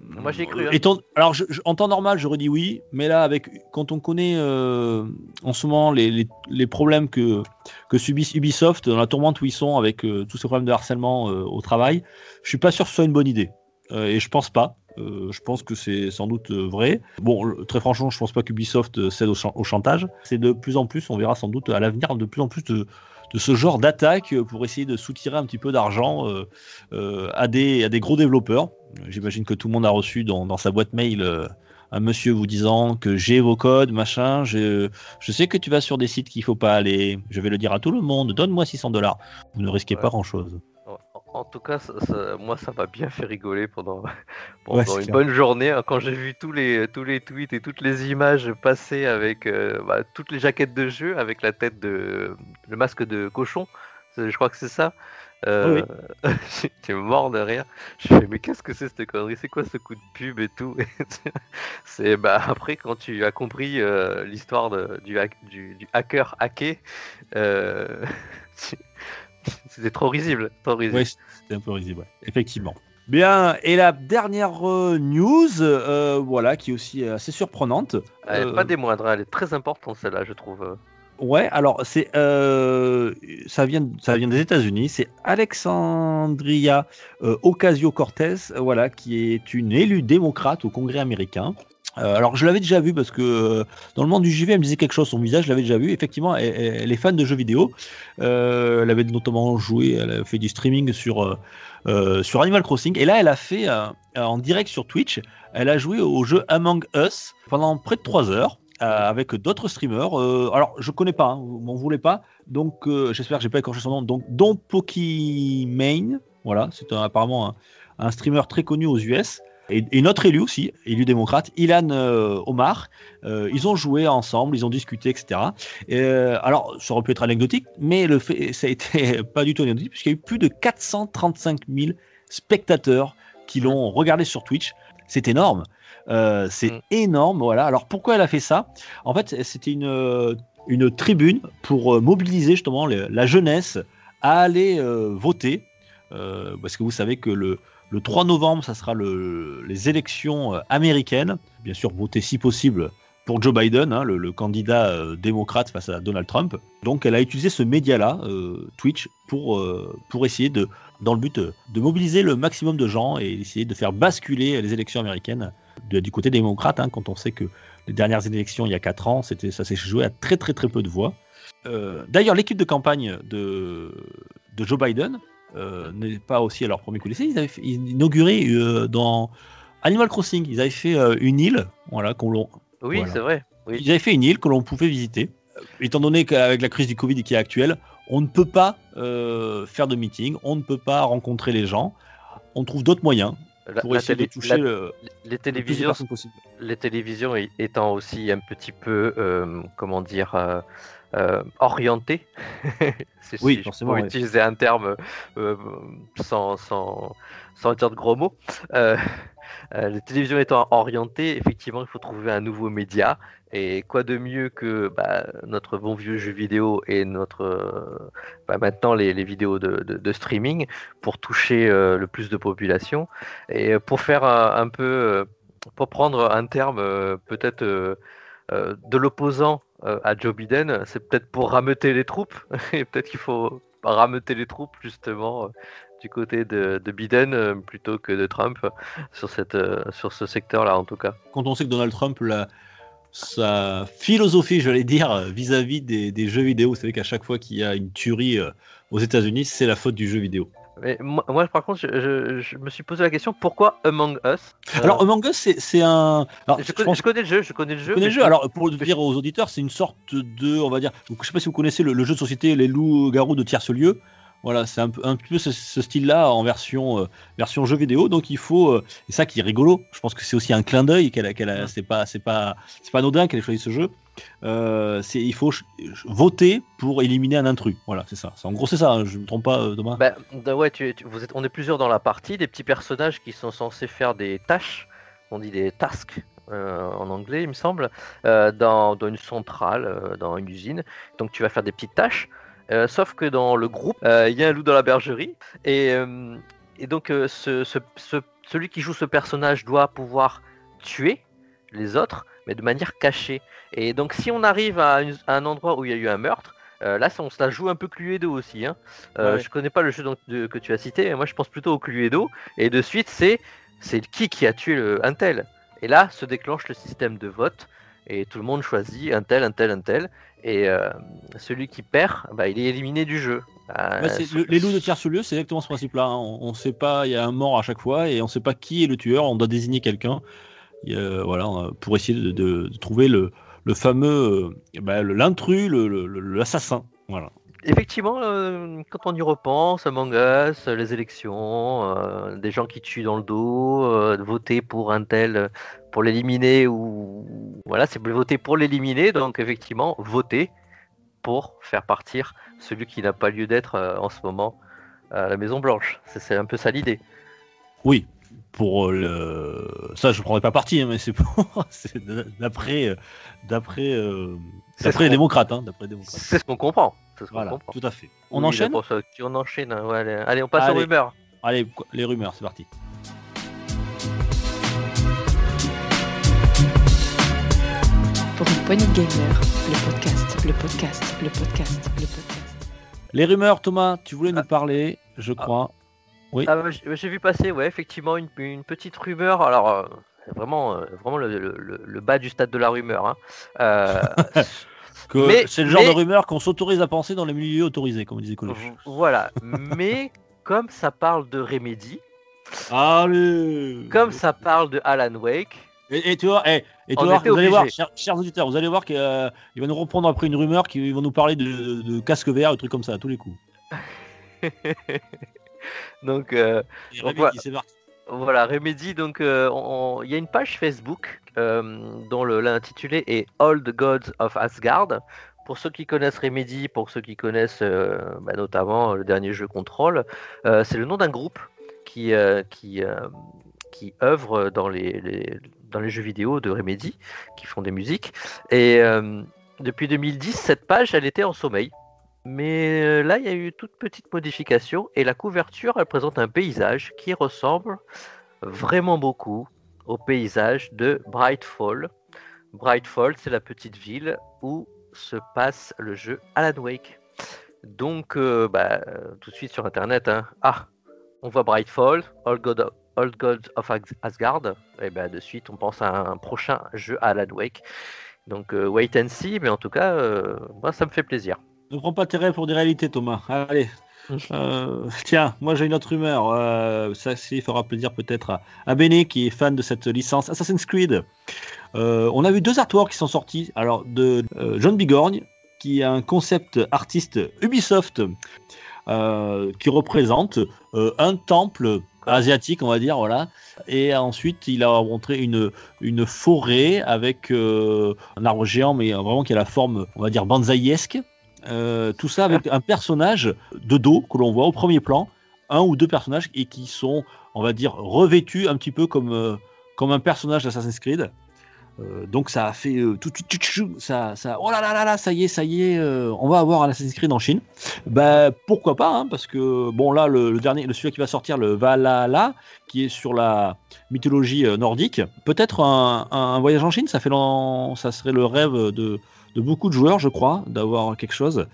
Moi, j'y ai cru, hein. Étant- alors, je- je- en temps normal, j'aurais dit oui, mais là, avec quand on connaît euh, en ce moment les, les- les problèmes que, que subissent Ubisoft dans la tourmente où ils sont avec euh, tous ces problèmes de harcèlement euh, au travail, je suis pas sûr que ce soit une bonne idée. Et je pense pas. Euh, je pense que c'est sans doute euh, vrai. Bon, très franchement, je pense pas qu'Ubisoft euh, cède au, chan- au chantage. C'est de plus en plus, on verra sans doute à l'avenir, de plus en plus de, de ce genre d'attaque pour essayer de soutirer un petit peu d'argent euh, euh, à, des, à des gros développeurs. J'imagine que tout le monde a reçu dans, dans sa boîte mail euh, un monsieur vous disant que j'ai vos codes, machin, je, je sais que tu vas sur des sites qu'il faut pas aller, je vais le dire à tout le monde, donne-moi 600 dollars. Vous ne risquez Ouais. pas grand-chose. En, tout cas, ça- ça- moi, ça m'a bien fait rigoler pendant, pendant Ouais, une clair. bonne journée hein, quand j'ai vu tous les, tous les tweets et toutes les images passer avec euh, bah, toutes les jaquettes de jeu avec la tête de le masque de cochon. Je crois que c'est ça. Euh, J'étais mort de rire. Je fais mais qu'est-ce que c'est cette connerie? C'est quoi ce coup de pub et tout? C'est bah après quand tu as compris euh, l'histoire du, du hacker hacké, euh, c'était trop risible, trop risible. Oui, c'était un peu risible, ouais. effectivement. Bien, et la dernière euh, news, euh, voilà, qui est aussi assez surprenante. Elle est Euh, pas des moindres, hein, elle est très importante celle-là, je trouve. Ouais, alors c'est euh, ça vient ça vient des États-Unis. C'est Alexandria euh, Ocasio-Cortez, euh, voilà, qui est une élue démocrate au Congrès américain. Euh, alors je l'avais déjà vu parce que euh, dans le monde du JV, elle me disait quelque chose. Son visage, je l'avais déjà vu. Effectivement, elle, est fan de jeux vidéo. Euh, elle avait notamment joué, elle a fait du streaming sur Animal Crossing. Et là, elle a fait en direct sur Twitch. Elle a joué au jeu Among Us pendant près de 3 heures avec d'autres streamers. Alors, je connais pas, hein, m'en voulez pas. Donc, j'espère que j'ai pas écorché son nom. Donc, Don Pokimane, voilà, c'est apparemment un streamer très connu aux US. Et, et notre élu aussi, élu démocrate, Ilan euh, Omar. Euh, ils ont joué ensemble, ils ont discuté, etc. Et, euh, alors, ça aurait pu être anecdotique, mais le fait, ça a été pas du tout anecdotique, puisqu'il y a eu plus de 435 000 spectateurs qui l'ont regardé sur Twitch. C'est énorme. Euh, c'est Mm. énorme, voilà. Alors pourquoi elle a fait ça? En fait, c'était une, une tribune pour mobiliser justement la jeunesse à aller euh, voter. Euh, parce que vous savez que le, le 3 novembre, ça sera le, les élections euh, américaines. Bien sûr, voter si possible pour Joe Biden, hein, le, candidat euh, démocrate face à Donald Trump. Donc elle a utilisé ce média-là, euh, Twitch, pour, pour essayer de, dans le but de mobiliser le maximum de gens et essayer de faire basculer les élections américaines du côté démocrate, hein, quand on sait que les dernières élections il y a 4 ans, c'était, ça s'est joué à très très très peu de voix. d'ailleurs, l'équipe de campagne de, de Joe Biden euh, n'est pas aussi à leur premier coup d'essai. Ils avaient fait- ils inauguré euh, dans Animal Crossing. Ils avaient fait euh, une île, voilà, qu'on l'on- Oui, Voilà. c'est vrai. Oui. ils avaient fait une île que l'on pouvait visiter. Étant donné qu'avec la crise du Covid qui est actuelle, on ne peut pas faire de meeting, on ne peut pas rencontrer les gens. On trouve d'autres moyens La- pour la essayer télé- de toucher la- le, les télévisions les télévisions étant aussi un petit peu, comment dire, euh, euh, orientées. Si- Oui, si je forcément, peux utiliser un terme euh, sans, sans, sans dire de gros mots. Euh, euh, les télévisions étant orientées, effectivement, il faut trouver un nouveau média. Et quoi de mieux que bah, notre bon vieux jeu vidéo et notre euh, bah, maintenant les, les vidéos de, de- de streaming pour toucher euh, le plus de population et euh, pour faire un, un peu euh, pour prendre un terme euh, peut-être euh, euh, de l'opposant euh, à Joe Biden, c'est peut-être pour rameuter les troupes. Et peut-être qu'il faut rameuter les troupes justement euh, du côté de, de Biden euh, plutôt que de Trump euh, sur, cette, euh, sur ce secteur-là en tout cas. Quand on sait que Donald Trump, sa philosophie, j'allais dire, euh, vis-à-vis des, jeux vidéo, vous savez qu'à chaque fois qu'il y a une tuerie euh, aux États-Unis, c'est la faute du jeu vidéo. Mais moi, moi, par contre, je, je- je me suis posé la question pourquoi Among Us? Euh, Alors, Among Us, c'est c'est un. alors, je, connais, pense je connais le jeu, je connais le Je jeu. connais le jeu. je- Alors, pour le dire aux auditeurs, c'est une sorte de, on va dire, je sais pas si vous connaissez le, le jeu de société Les Loups-Garous de tierce lieu. Voilà, c'est un, peu- un peu ce, ce style-là en version, euh, version jeu vidéo. Donc, il faut, euh, et ça qui est rigolo. Je pense que c'est aussi un clin d'œil qu'elle Ouais. c'est pas, pas, pas anodin qu'elle ait choisi ce jeu. Euh, il faut voter pour éliminer un intrus. Voilà, c'est ça. En gros, c'est ça. hein, je me trompe pas, euh, Thomas. Bah, bah ouais, tu, tu- vous êtes, on est plusieurs dans la partie, des petits personnages qui sont censés faire des tâches, on dit des tasks euh, en anglais, il me semble, euh, dans, dans une centrale, euh, dans une usine. Donc tu vas faire des petites tâches. Euh, sauf que dans le groupe, euh, il y a un loup dans la bergerie. Et, euh, et donc ce, ce- ce- celui qui joue ce personnage doit pouvoir tuer les autres, mais de manière cachée. Et donc si on arrive à, une- à un endroit où il y a eu un meurtre, euh, là ça, on se la joue un peu Cluedo aussi. Hein. Euh, Ouais. Je connais pas le jeu de- que tu as cité, mais moi je pense plutôt au Cluedo. Et de suite, c'est c'est qui qui a tué le, un tel. Et là se déclenche le système de vote. Et tout le monde choisit un tel, un tel, un tel. Et euh, celui qui perd, bah, il est éliminé du jeu. Euh, sur- le- les loups de tierce lieu, c'est exactement ce principe-là. hein. On, on sait pas, il y a un mort à chaque fois et on sait pas qui est le tueur. On doit désigner quelqu'un, euh, voilà, euh, pour essayer de, de- de trouver le, le fameux, bah, l'intrus, l'assassin. Voilà. Effectivement, euh, quand on y repense, Among Us, les élections, euh, des gens qui tuent dans le dos, euh, voter pour un tel, pour l'éliminer, ou voilà, c'est voter pour l'éliminer, donc effectivement, voter pour faire partir celui qui n'a pas lieu d'être en ce moment à la Maison Blanche. C'est un peu ça l'idée. Oui, pour le... ça, je prendrai pas parti, hein, mais c'est pour, d'après, d'après, d'après démocrates, hein, d'après les démocrates. C'est ce qu'on comprend. C'est ce qu'on Voilà, comprend. tout à fait. On Oui, enchaîne. d'accord, ça- On enchaîne. hein, ouais, allez, allez, on passe aux Allez. rumeurs. Allez, les rumeurs, c'est parti. Pour une poignée de gamers, le podcast, le podcast, le podcast, le podcast. Les rumeurs, Thomas, tu voulais nous Ah. parler, je crois. Oui. Ah, bah, j'ai j'ai vu passer, ouais, effectivement, une, une petite rumeur. Alors, euh, vraiment, euh, vraiment le, le- le- le bas du stade de la rumeur. hein. Euh, Que c'est le genre mais- de rumeur qu'on s'autorise à penser dans les milieux autorisés, comme disait Coluche. voilà. Mais comme ça parle de Remedy, Allez comme ça parle de Alan Wake, Et, et tu vois, et, et tu vois, était vous allez voir, chers, chers auditeurs, vous allez voir qu'il va nous reprendre après une rumeur qui va nous parler de, de, de casque vert, de trucs comme ça, à tous les coups. donc euh, Donc, voilà. Voilà, Remedy, donc euh, il y a une page Facebook euh, dont l'intitulé est the Gods of Asgard. Pour ceux qui connaissent Remedy, pour ceux qui connaissent euh, bah, notamment le dernier jeu Control, c'est le nom d'un groupe qui, qui, œuvre dans les, dans les jeux vidéo de Remedy, qui font des musiques. Et depuis 2010, cette page, elle était en sommeil. Mais euh, là, il y a eu toute petite modification et la couverture, elle présente un paysage qui ressemble vraiment beaucoup au paysage de Brightfall. Brightfall, c'est la petite ville où se passe le jeu Alan Wake. Donc, euh, bah, euh, tout de suite sur Internet, hein. ah, on voit Brightfall, All, God of, Asgard, et ben de suite on pense à un prochain jeu Alan Wake. Donc wait and see, mais en tout cas, moi ça me fait plaisir. Ne prends pas tes rêves pour des réalités, Thomas. Allez. tiens, moi j'ai une autre rumeur. ça, il fera plaisir peut-être à, à Béné qui est fan de cette licence Assassin's Creed. on a vu deux artworks qui sont sortis. Alors de John Bigorgne, qui est un concept artiste Ubisoft euh, qui représente euh, un temple asiatique, on va dire, voilà. Et ensuite, il a montré une, une forêt avec euh, un arbre géant, mais vraiment qui a la forme, on va dire, banzaiesque. Tout ça avec un personnage de dos que l'on voit au premier plan, un ou deux personnages, et qui sont, on va dire, revêtus un petit peu comme, comme un personnage d'Assassin's Creed. Euh, donc ça a fait euh, tout, ça, ça, oh là là là là, ça y est, ça y est, euh, on va avoir un Assassin's Creed en Chine. Bah pourquoi pas, hein, parce que bon là le, dernier, le celui qui va sortir, le Valhalla, qui est sur la mythologie nordique, peut-être un, voyage en Chine, ça fait ça serait le rêve de, de beaucoup de joueurs, je crois, d'avoir quelque chose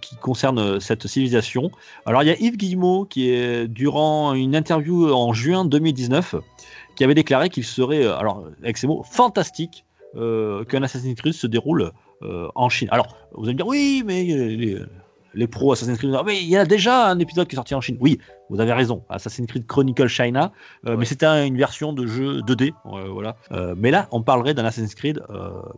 qui concerne cette civilisation. Alors il y a Yves Guillemot qui est durant une interview en juin 2019 qui avait déclaré qu'il serait, euh, alors avec ces mots, fantastique euh, qu'un Assassin's Creed se déroule euh, en Chine. Alors, vous allez me dire, oui, mais les pros Assassin's Creed, mais il y a déjà un épisode qui est sorti en Chine. Oui, vous avez raison, Assassin's Creed Chronicle China, mais c'était une version de jeu 2D, voilà. mais là, on parlerait d'un Assassin's Creed,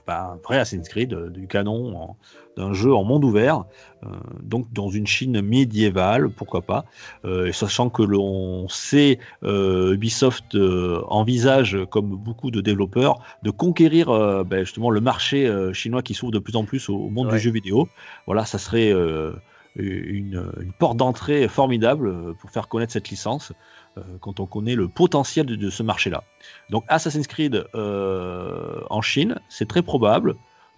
bah, un vrai Assassin's Creed, du canon d'un jeu en monde ouvert, euh, donc dans une Chine médiévale, pourquoi pas, euh, et sachant que l'on sait, euh, Ubisoft envisage, comme beaucoup de développeurs, de conquérir ben, justement le marché chinois qui s'ouvre de plus en plus au, monde du jeu vidéo. Voilà, ça serait une, porte d'entrée formidable pour faire connaître cette licence quand on connaît le potentiel de, de ce marché-là. Donc Assassin's Creed en Chine, c'est très probable.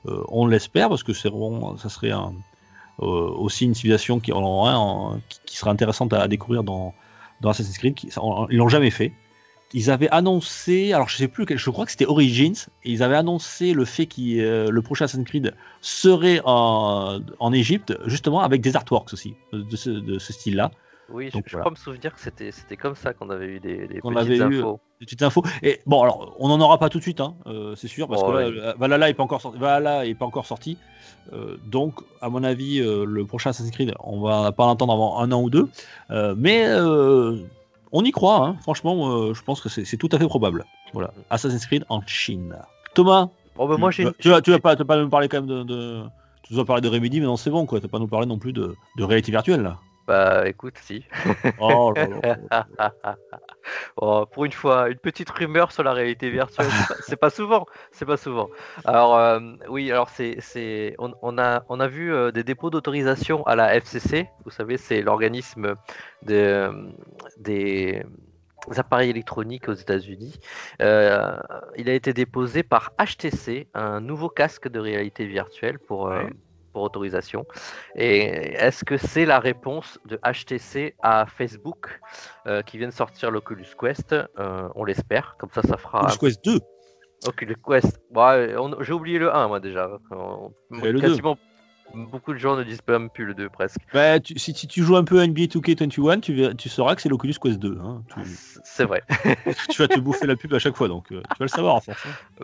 Euh, on l'espère parce que c'est ça serait euh, aussi une civilisation qui, sera intéressante à, découvrir dans, Assassin's Creed. Qui, ils l'ont jamais fait. Ils avaient annoncé, alors je sais plus, je crois que c'était Origins, et ils avaient annoncé le fait que euh, le prochain Assassin's Creed serait en, en Égypte, justement avec des artworks aussi de ce style-là. Oui, je, crois me souvenir que c'était, c'était comme ça qu'on avait eu des, des petites avait infos. Eu, des petites infos. Et bon, alors, on n'en aura pas tout de suite, hein, euh, c'est sûr, parce que là, Valhalla n'est pas encore sorti. Valhalla est pas encore sorti. Euh, donc, à mon avis, euh, le prochain Assassin's Creed, on va pas l'entendre avant un an ou deux. mais on y croit, hein. franchement, je pense que c'est, tout à fait probable. Voilà. Assassin's Creed en Chine. Thomas? Oh, moi, tu, tu, vas, tu, vas pas, tu vas pas nous parler quand même de, Tu nous as parlé de Remedy, mais non, c'est bon, quoi. Tu vas pas nous parler non plus de, de réalité virtuelle, là. Bah écoute, si. Oh, oh, pour une fois, une petite rumeur sur la réalité virtuelle, c'est pas, souvent, c'est pas souvent. Alors euh, oui, alors c'est, c'est, on, a, on a vu euh, des dépôts d'autorisation à la FCC. Vous savez, c'est l'organisme de, des appareils électroniques aux États-Unis. Euh, il a été déposé par HTC, un nouveau casque de réalité virtuelle pour autorisation. Et est-ce que c'est la réponse de HTC à Facebook euh, qui vient de sortir l'Oculus Quest euh, On l'espère, comme ça ça fera... Oculus Quest 2 Oculus Quest, j'ai oublié le 1 moi déjà. le quasiment, Beaucoup de gens ne disent même plus le 2 presque. Bah, si, tu joues un peu à NBA 2K21, tu, tu sauras que c'est l'Oculus Quest 2. Hein. C'est vrai. tu vas te bouffer la pub à chaque fois, donc euh, tu vas le savoir en fait.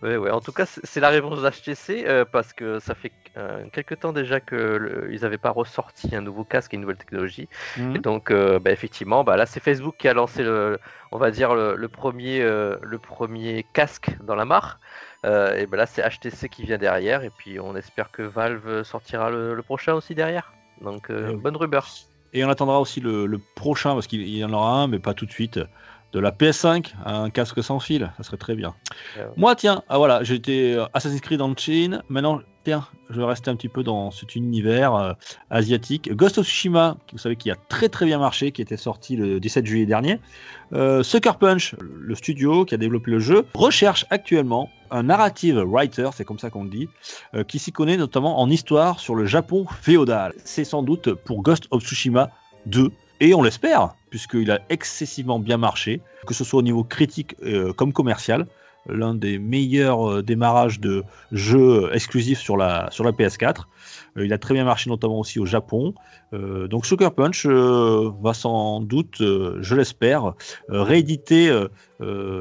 Ouais, ouais. En tout cas, c'est la réponse d'HTC euh, parce que ça fait euh, quelques temps déjà qu'ils n'avaient pas ressorti un nouveau casque et une nouvelle technologie. Mhm. Et donc, bah, effectivement, bah, là, c'est Facebook qui a lancé le, on va dire le, premier, le premier casque dans la mare. Euh, et ben là, c'est HTC qui vient derrière. Et puis, on espère que Valve sortira le, prochain aussi derrière. Donc, euh, bonne rumeur. Et on attendra aussi le, prochain, parce qu'il y en aura un, mais pas tout de suite. De la PS5 un casque sans fil, ça serait très bien. Moi, tiens, ah voilà, j'étais Assassin's Creed en Chine. Maintenant, je vais rester un petit peu dans cet univers euh, asiatique. Ghost of Tsushima, vous savez, qui a très très bien marché, qui était sorti le 17 juillet dernier. Euh, Sucker Punch, le studio qui a développé le jeu, recherche actuellement un narrative writer, c'est comme ça qu'on le dit, euh, qui s'y connaît notamment en histoire sur le Japon féodal. C'est sans doute pour Ghost of Tsushima 2, et on l'espère, puisqu'il a excessivement bien marché, que ce soit au niveau critique comme commercial l'un des meilleurs euh, démarrages de jeux exclusifs sur la, sur la PS4. Euh, il a très bien marché notamment aussi au Japon. Euh, donc Sucker Punch va sans doute, je l'espère, rééditer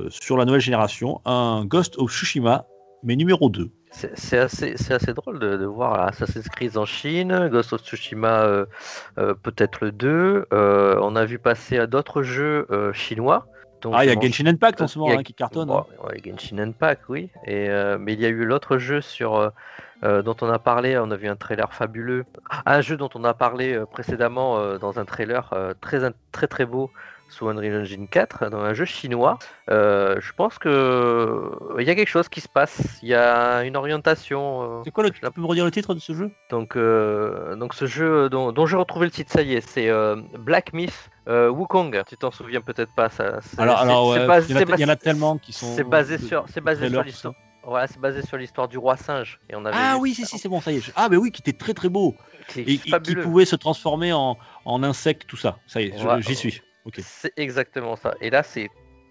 sur la nouvelle génération un Ghost of Tsushima mais numéro 2. C'est assez, assez, drôle de, voir Assassin's Creed en Chine, Ghost of Tsushima peut-être le 2. Euh, on a vu passer d'autres jeux chinois. Ah, il y a Genshin Impact en ce moment hein, qui cartonne. Hein. Ouais, Genshin Impact, oui. Et, mais il y a eu l'autre jeu sur, dont on a parlé, on a vu un trailer fabuleux. Un jeu dont on a parlé précédemment dans un trailer très, très très beau sous Unreal Engine 4 dans un jeu chinois. Euh, je pense que il y a quelque chose qui se passe. Il y a une orientation. Euh, c'est quoi le Tu peux me redire le titre de ce jeu? Donc, euh, donc ce jeu dont, dont j'ai retrouvé le titre, ça y est, c'est Black Myth. Wukong, tu t'en souviens peut-être pas ça. Alors, alors il, y en a tellement qui sont. C'est basé sur, c'est basé sur l'histoire. Ouais, c'est basé sur l'histoire du roi singe. Et on avait ah oui, si, si, c'est bon, ça y est. Ah, mais oui, qui était très très beau. Et qui pouvait se transformer en, en insecte, tout ça. Ça y est, j'y suis. C'est exactement ça. Et là, c'est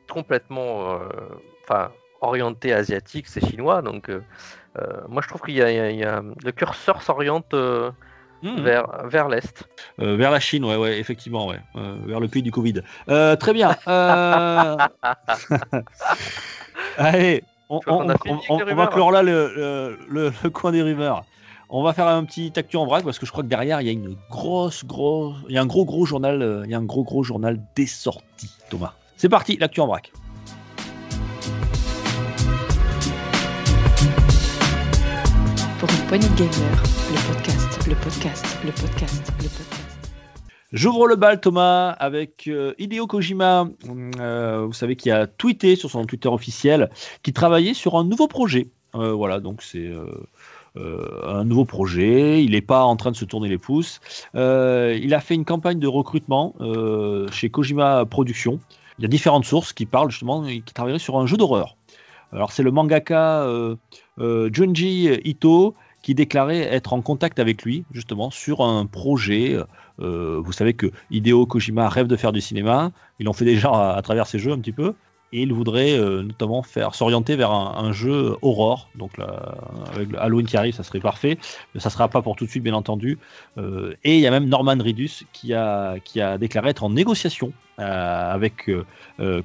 complètement euh, enfin, orienté asiatique, c'est chinois. Donc, euh, euh, moi, je trouve qu'il y, a le curseur s'oriente hmm. vers, vers l'est. vers la Chine, ouais, ouais, effectivement, ouais. vers le pays du Covid. très bien. Allez, on, va clore là le, le, le coin des rumeurs. On va faire un petit actu en vrac parce que je crois que derrière il y a une grosse, grosse, il y a un gros, gros journal, euh, il y a un gros, gros journal des sorties. Thomas, c'est parti, l'actu en vrac. Pour une poignée de gamer, le podcast, le podcast, le podcast, le podcast. J'ouvre le bal, Thomas, avec euh, Hideo Kojima. Euh, vous savez qui a tweeté sur son Twitter officiel, qui travaillait sur un nouveau projet. voilà, donc c'est euh, un nouveau projet, il n'est pas en train de se tourner les pouces. Euh, il a fait une campagne de recrutement euh, chez Kojima Productions. Il y a différentes sources qui parlent justement, qui travailleraient sur un jeu d'horreur. Alors c'est le mangaka Junji Ito qui déclarait être en contact avec lui justement sur un projet. vous savez que Hideo Kojima rêve de faire du cinéma, il en fait déjà à travers ses jeux un petit peu et il voudrait euh, notamment faire s'orienter vers un, jeu Aurore. Donc avec Halloween qui arrive, ça serait parfait. Mais ça sera pas pour tout de suite, bien entendu. Euh, et il y a même Norman Ridus qui a, déclaré être en négociation euh, avec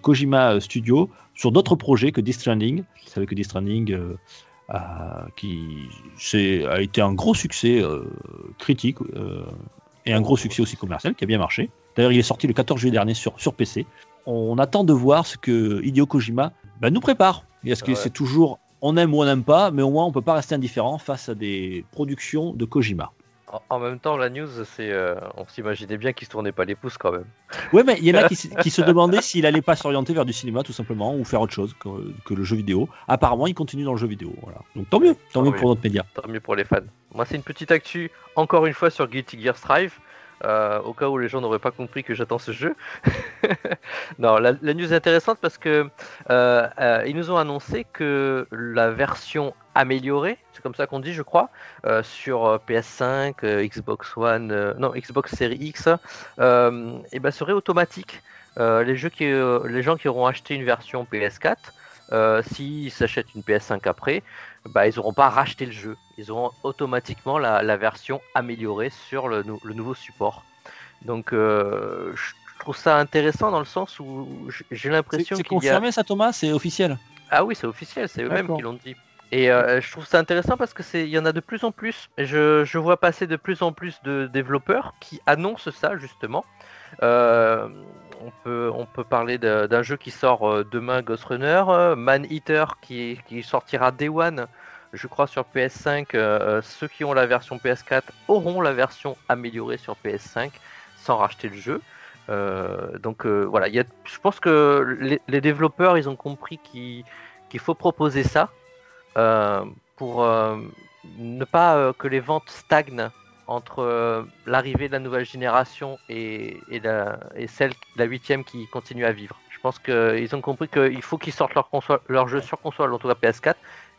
Kojima Studio sur d'autres projets que Death Stranding. Vous savez que Death a été un gros succès critique et un gros succès aussi commercial qui a bien marché. D'ailleurs, il est sorti le 14 juillet dernier sur PC on attend de voir ce que Hideo Kojima bah, nous prépare. Est-ce que c'est toujours on aime ou on n'aime pas, mais au moins on peut pas rester indifférent face à des productions de Kojima. En même temps, la news, c'est, euh, on s'imaginait bien qu'il se tournait pas les pouces quand même. Ouais, mais il y en a qui, se demandaient s'il allait pas s'orienter vers du cinéma tout simplement ou faire autre chose que, le jeu vidéo. Apparemment, il continue dans le jeu vidéo. Voilà. Donc tant mieux, tant, mieux pour notre média. Tant mieux pour les fans. Moi, c'est une petite actu encore une fois sur Guilty Gear Strive. Euh, au cas où les gens n'auraient pas compris que j'attends ce jeu. non, la, news est intéressante parce que euh, euh, ils nous ont annoncé que la version améliorée, c'est comme ça qu'on dit, je crois, sur PS5, Xbox One, non Xbox Series X, eh ben, serait automatique. les, jeux qui, les gens qui auront acheté une version PS4 euh, s'ils s'achètent une PS5 après, bah, ils n'auront pas racheté le jeu. Ils auront automatiquement la, version améliorée sur le, nouveau support. Donc euh, je trouve ça intéressant dans le sens où j'ai l'impression qu'il C'est confirmé ça Thomas? C'est officiel? Ah oui c'est officiel, c'est eux-mêmes qui l'ont dit. Et euh, je trouve ça intéressant parce que c'est, il y en a de plus en plus. Et je, je, vois passer de plus en plus de développeurs qui annoncent ça justement. Euh, on peut, parler d'un jeu qui sort euh, demain, Ghost Runner, euh, Man Eater qui, qui sortira Day One, je crois sur PS5. Euh, ceux qui ont la version PS4 auront la version améliorée sur PS5 sans racheter le jeu. donc voilà, y a, je pense que les, développeurs ils ont compris qu'il faut proposer ça pour ne pas que les ventes stagnent entre euh, l'arrivée de la nouvelle génération et, et, la, et celle, la huitième qui continue à vivre. Je pense qu'ils ont compris qu'il faut qu'ils sortent leur, console, leur jeu sur console, en tout cas PS4,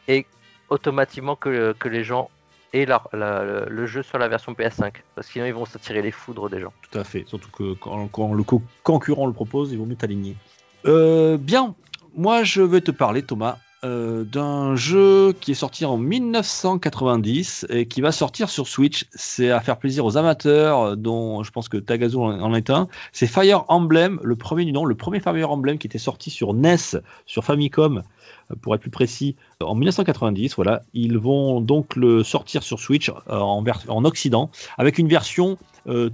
et automatiquement que, que les gens aient leur, le jeu sur la version PS5. Parce que sinon, ils vont s'attirer les foudres des gens. Tout à fait. Surtout que quand, quand le concurrent le propose, ils vont mieux t'aligner. Euh, bien, moi je vais te parler, Thomas, euh, d'un jeu qui est sorti en 1990 et qui va sortir sur Switch. C'est à faire plaisir aux amateurs, dont je pense que Tagazu en est un. C'est Fire Emblem, le premier du nom, le premier Fire Emblem qui était sorti sur NES, sur Famicom, euh, pour être plus précis, en 1990. Voilà, ils vont donc le sortir sur Switch euh, en Occident avec une version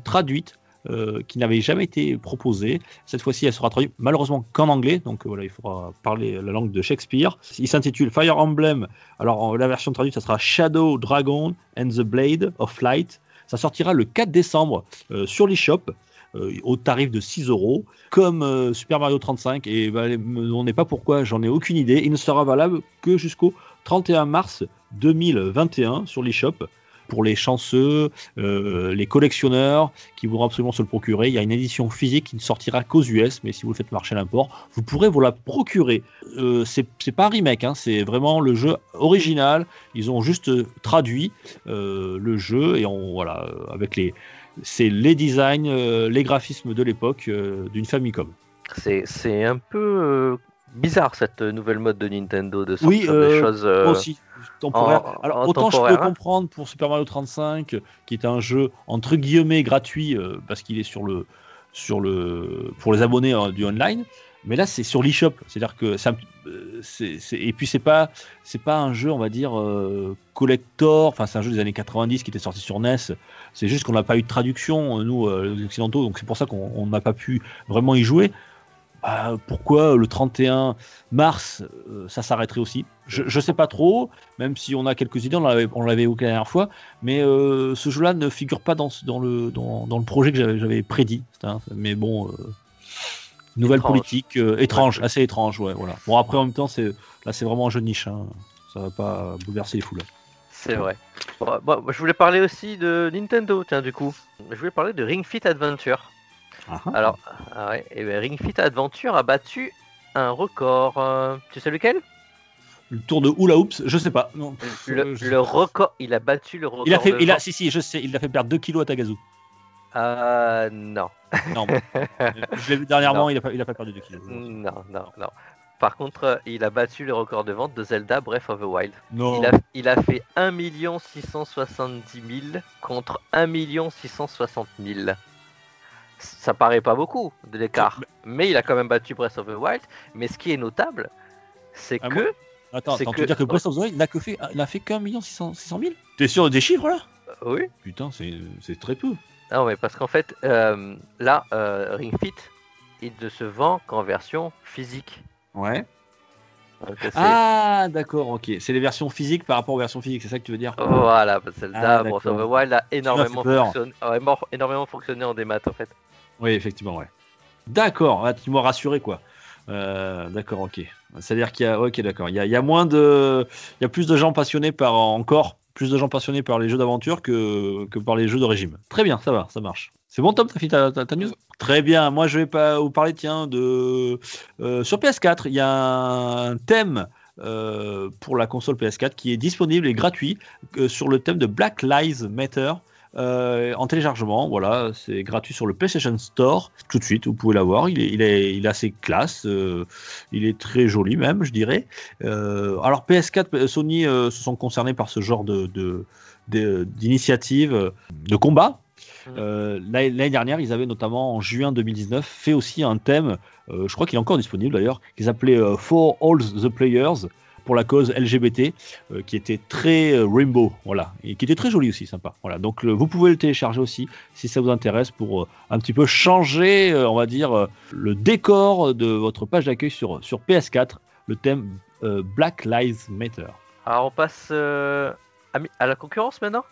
traduite euh, qui n'avait jamais été proposée. Cette fois-ci, elle sera traduite malheureusement qu'en anglais, donc euh, voilà, il faudra parler la langue de Shakespeare. Il s'intitule Fire Emblem. Alors la version traduite, ça sera Shadow Dragon and the Blade of Light. Ça sortira le 4 décembre euh, sur l'eShop. au tarif de 6 euros, comme Super Mario 35, et bah, on n'est pas pourquoi, j'en ai aucune idée. Il ne sera valable que jusqu'au 31 mars 2021 sur l'eShop pour les chanceux, euh, les collectionneurs qui voudront absolument se le procurer. Il y a une édition physique qui ne sortira qu'aux US, mais si vous le faites marcher à l'import, vous pourrez vous la procurer. Euh, c'est pas un remake, hein, c'est vraiment le jeu original. Ils ont juste traduit euh, le jeu et on voilà avec les c'est les designs, les graphismes de l'époque d'une Famicom. C'est un peu bizarre cette nouvelle mode de Nintendo de sortir des choses. aussi temporaire. Alors, autant je peux comprendre pour Super Mario 35, qui est un jeu entre guillemets gratuit euh, parce qu'il est sur le, sur le, pour les abonnés euh, du online. Mais là, c'est sur l'eShop, c'est-à-dire que euh, c'est, et puis c'est pas, c'est pas un jeu, on va dire collector. Enfin, c'est un jeu des années 90 qui était sorti sur NES. C'est juste qu'on n'a pas eu de traduction nous, les occidentaux, donc c'est pour ça qu'on n'a pas pu vraiment y jouer. Bah, pourquoi le 31 mars, euh, ça s'arrêterait aussi? Je ne sais pas trop, même si on a quelques idées, on l'avait évoqué la dernière fois, mais euh, ce jeu-là ne figure pas dans, dans, le, dans, le projet que j'avais prédit. mais bon, euh, nouvelle politique étrange, assez étrange, ouais, voilà. Bon, après, en même temps, là, c'est vraiment un jeu de niche, hein. ça va pas bouleverser les foules. C'est vrai. je voulais parler aussi de Nintendo, tiens, du coup. Je voulais parler de Ring Fit Adventure. Ah ah. Alors, ah ouais, et ben Ring Fit Adventure a battu un record. Euh, tu sais lequel? Le tour de Hula Hoops, je sais pas. Non, le, record, il a battu le record. Il a fait, il a, si si, je sais, il a fait perdre 2 kilos à Tagazu. Euh, non. Non, je l'ai vu dernièrement, il a, pas, il a pas perdu 2 kilos. Non, non, non. Par contre, il a battu le record de vente de Zelda Breath of the Wild. Non. Il, a, il a fait 1 670 000 contre 1 660 000 ça paraît pas beaucoup de l'écart, mais il a quand même battu Breath of the Wild. Mais ce qui est notable, c'est ah, que. Attends, attends que... tu veux dire que Breath of the Wild n'a que fait, n'a fait qu'un million six cent mille T'es sûr des chiffres là? Euh, Oui. Putain, c'est très peu. Non, mais parce qu'en fait, euh, là, euh, Ring Fit, il ne se vend qu'en version physique. Ouais. ah, d'accord, ok. C'est les versions physiques par rapport aux versions physiques, c'est ça que tu veux dire? Voilà, celle-là, ah, Breath of the Wild a énormément, fonctionné, a énormément fonctionné en démat en fait. Oui, effectivement, ouais. D'accord, tu m'as rassuré, quoi. Euh, d'accord, ok. C'est-à-dire qu'il y a, ok, d'accord. Il y a, moins de, il y a plus de gens passionnés par encore plus de gens passionnés par les jeux d'aventure que, que par les jeux de régime. Très bien, ça va, ça marche. C'est bon, Tom, t'as ta, ta, news? Très bien. Moi, je vais pas vous parler, tiens, de euh, sur PS4, il y a un thème. Euh, pour la console PS4 qui est disponible et gratuit sur le thème de Black Lives Matter euh, en téléchargement. Voilà, c'est gratuit sur le PlayStation Store. Tout de suite, vous pouvez l'avoir. Il est, il est, il est assez classe. Euh, il est très joli même, je dirais. Euh, alors PS4, Sony se sont concernés par ce genre de, d'initiative de, combat. Mmh. L'année dernière, ils avaient notamment en juin 2019 fait aussi un thème, je crois qu'il est encore disponible d'ailleurs, qu'ils appelaient For All the Players, pour la cause LGBT, euh, qui était très euh, rainbow, voilà, et qui était très joli aussi, sympa. Voilà, donc vous pouvez le télécharger aussi si ça vous intéresse pour euh, un petit peu changer, on va dire, le décor de votre page d'accueil sur, sur PS4, le thème Black Lives Matter. Alors on passe à, à, la concurrence maintenant?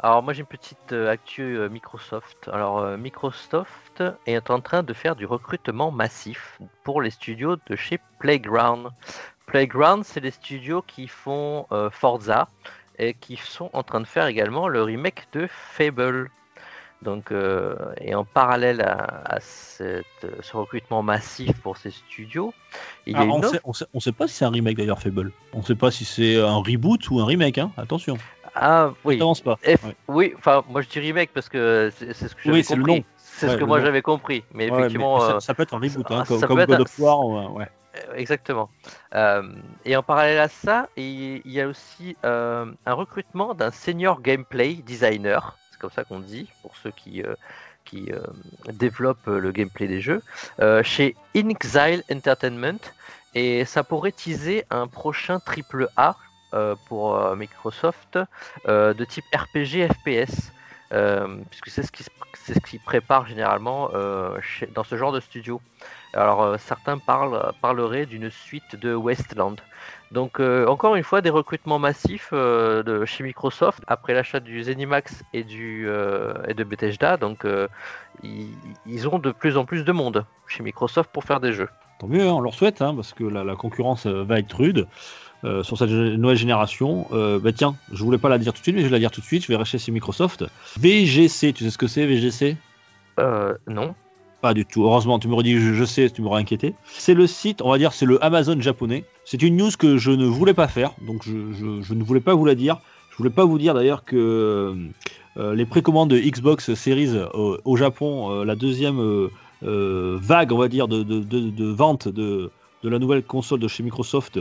Alors moi j'ai une petite actu Microsoft. Alors Microsoft est en train de faire du recrutement massif pour les studios de chez Playground. Playground, c'est les studios qui font euh, Forza et qui sont en train de faire également le remake de Fable. Donc, euh, et en parallèle à, ce recrutement massif pour ces studios, il on, sait, on, sait, pas si c'est un remake d'ailleurs Fable. On sait pas si c'est un reboot ou un remake. Hein Attention. Ah oui. pas. Oui, enfin moi je dis remake parce que c'est ce que j'avais compris. C'est ce que moi j'avais compris. Mais effectivement, ça, peut être un reboot, hein, comme, God of War. Ouais. Exactement. Euh, et en parallèle à ça, il y a aussi euh, un recrutement d'un senior gameplay designer, c'est comme ça qu'on dit pour ceux qui, euh, qui développent le gameplay des jeux, chez Inxile Entertainment. Et ça pourrait teaser un prochain triple A pour Microsoft de type RPG FPS. puisque c'est ce qui ce qui prépare généralement dans ce genre de studio. Alors euh, certains parlent, parleraient d'une suite de Westland. Donc euh, encore une fois des recrutements massifs euh, de chez Microsoft après l'achat du Zenimax et du et de Bethesda. Donc ils, ont de plus en plus de monde chez Microsoft pour faire des jeux. Tant mieux, hein, on leur souhaite, hein, parce que la, concurrence va être rude. sur cette nouvelle génération. bah tiens, je voulais pas la dire tout de suite, mais je vais la dire tout de suite. Je vais rester chez Microsoft. VGC, tu sais ce que c'est VGC euh, Non. Pas du tout. Heureusement, tu me redis, je, sais, tu m'aurais inquiété. C'est le site, on va dire, c'est le Amazon japonais. C'est une news que je ne voulais pas faire, donc je, ne voulais pas vous la dire. Je voulais pas vous dire d'ailleurs que euh, les précommandes de Xbox Series euh, au Japon, euh, la deuxième vague, on va dire, de, vente de, de la nouvelle console de chez Microsoft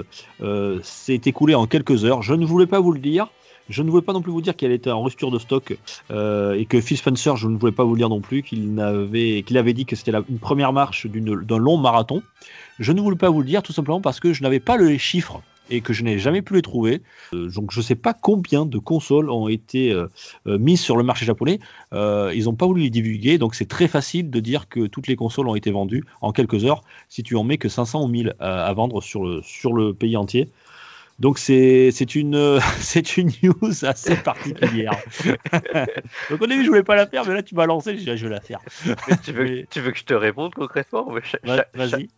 s'est écoulée en quelques heures. Je ne voulais pas vous le dire. Je ne voulais pas non plus vous dire qu'elle était en rupture de stock euh, et que Phil Spencer, je ne voulais pas vous dire non plus, qu'il avait, avait dit que c'était une première marche d'un long marathon. Je ne voulais pas vous le dire tout simplement parce que je n'avais pas les chiffres et que je n'ai jamais pu les trouver. Euh, donc je ne sais pas combien de consoles ont été euh, mises sur le marché japonais. ils n'ont pas voulu les divulguer, donc c'est très facile de dire que toutes les consoles ont été vendues en quelques heures si tu en mets que 500 ou 1000 à, vendre sur le, sur le pays entier. Donc c'est une c'est une news assez particulière. Donc au début je voulais pas la faire, mais là tu m'as lancé, je, je vais la faire. tu, veux, tu veux que je te réponde concrètement? Vas-y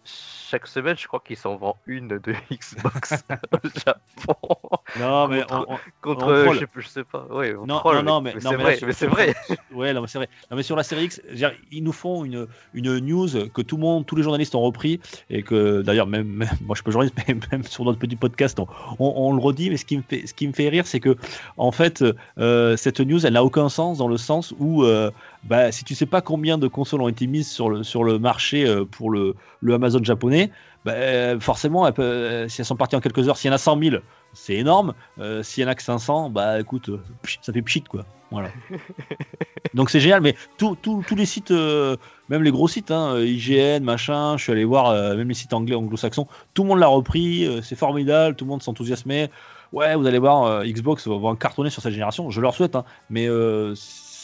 chaque semaine, je crois qu'ils s'en vendent une de Xbox au Japon. Non, mais contre, je, sais, je, sais, pas. Ouais, non, non, non, mais, c'est vrai. Mais c'est vrai. ouais, non, mais c'est vrai. Non, mais sur la série X, ils nous font une, une news que tout le monde, tous les journalistes ont repris et que d'ailleurs même, moi je pas journaliste, mais même sur notre petit podcast, on, on, le redit. Mais ce qui me fait, ce qui me fait rire, c'est que en fait, euh, cette news, elle n'a aucun sens dans le sens où euh, bah, si tu sais pas combien de consoles ont été mises sur le, sur le marché euh, pour le, le Amazon japonais, bah, forcément, elle peut, si elles sont parties en quelques heures, s'il y en a 100 000, c'est énorme. Euh, s'il y en a que 500, bah écoute, euh, ça fait pchit quoi. Voilà. Donc c'est génial, mais tous les sites, même les gros sites, hein, IGN, machin, je suis allé voir, même les sites anglais, anglo-saxons, tout le monde l'a repris, c'est formidable, tout le monde s'enthousiasmait. Ouais, vous allez voir, Xbox va, va cartonner sur cette génération, je leur souhaite, hein, mais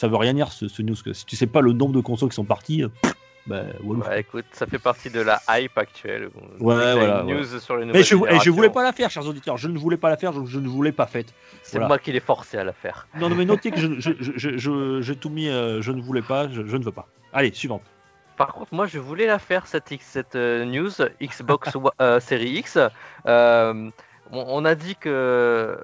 ça veut rien dire ce, news. Que si tu sais pas le nombre de consoles qui sont parties, euh, bah, ouais, écoute, ça fait partie de la hype actuelle. Ouais, voilà. News sur les Mais je, et je voulais pas la faire, chers auditeurs. Je ne voulais pas la faire, donc je ne voulais pas faite. C'est moi qui l'ai forcé à la faire. Non, non mais notez que je, j'ai tout mis, euh, je ne voulais pas, je, ne veux pas. Allez, suivante. Par contre, moi, je voulais la faire cette, cette euh, news Xbox Series X on a dit que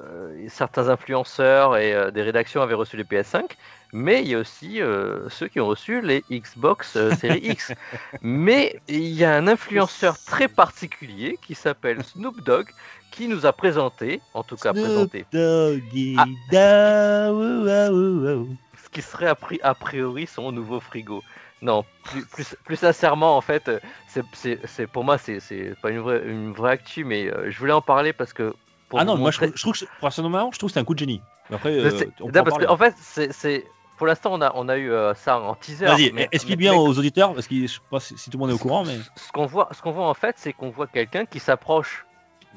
certains influenceurs et des rédactions avaient reçu les PS5, mais il y a aussi euh, ceux qui ont reçu les Xbox euh, Series X. mais il y a un influenceur très particulier qui s'appelle Snoop Dogg qui nous a présenté, en tout cas présenté, ah. ce qui serait a, priori son nouveau frigo. Non, plus, plus, sincèrement, en fait, c'est pour moi, c'est pas une vraie, une vraie actu, mais euh, je voulais en parler parce que. ah non, moi je, trouve que, personnellement, je trouve que c'est un coup de génie. Après, parce que, en fait, c'est pour l'instant, on a, on a eu euh, ça en teaser. Vas-y, explique bien aux auditeurs, parce que je sais pas si, tout le monde est au courant. Mais... Ce qu'on voit, ce qu'on voit en fait, c'est qu'on voit quelqu'un qui s'approche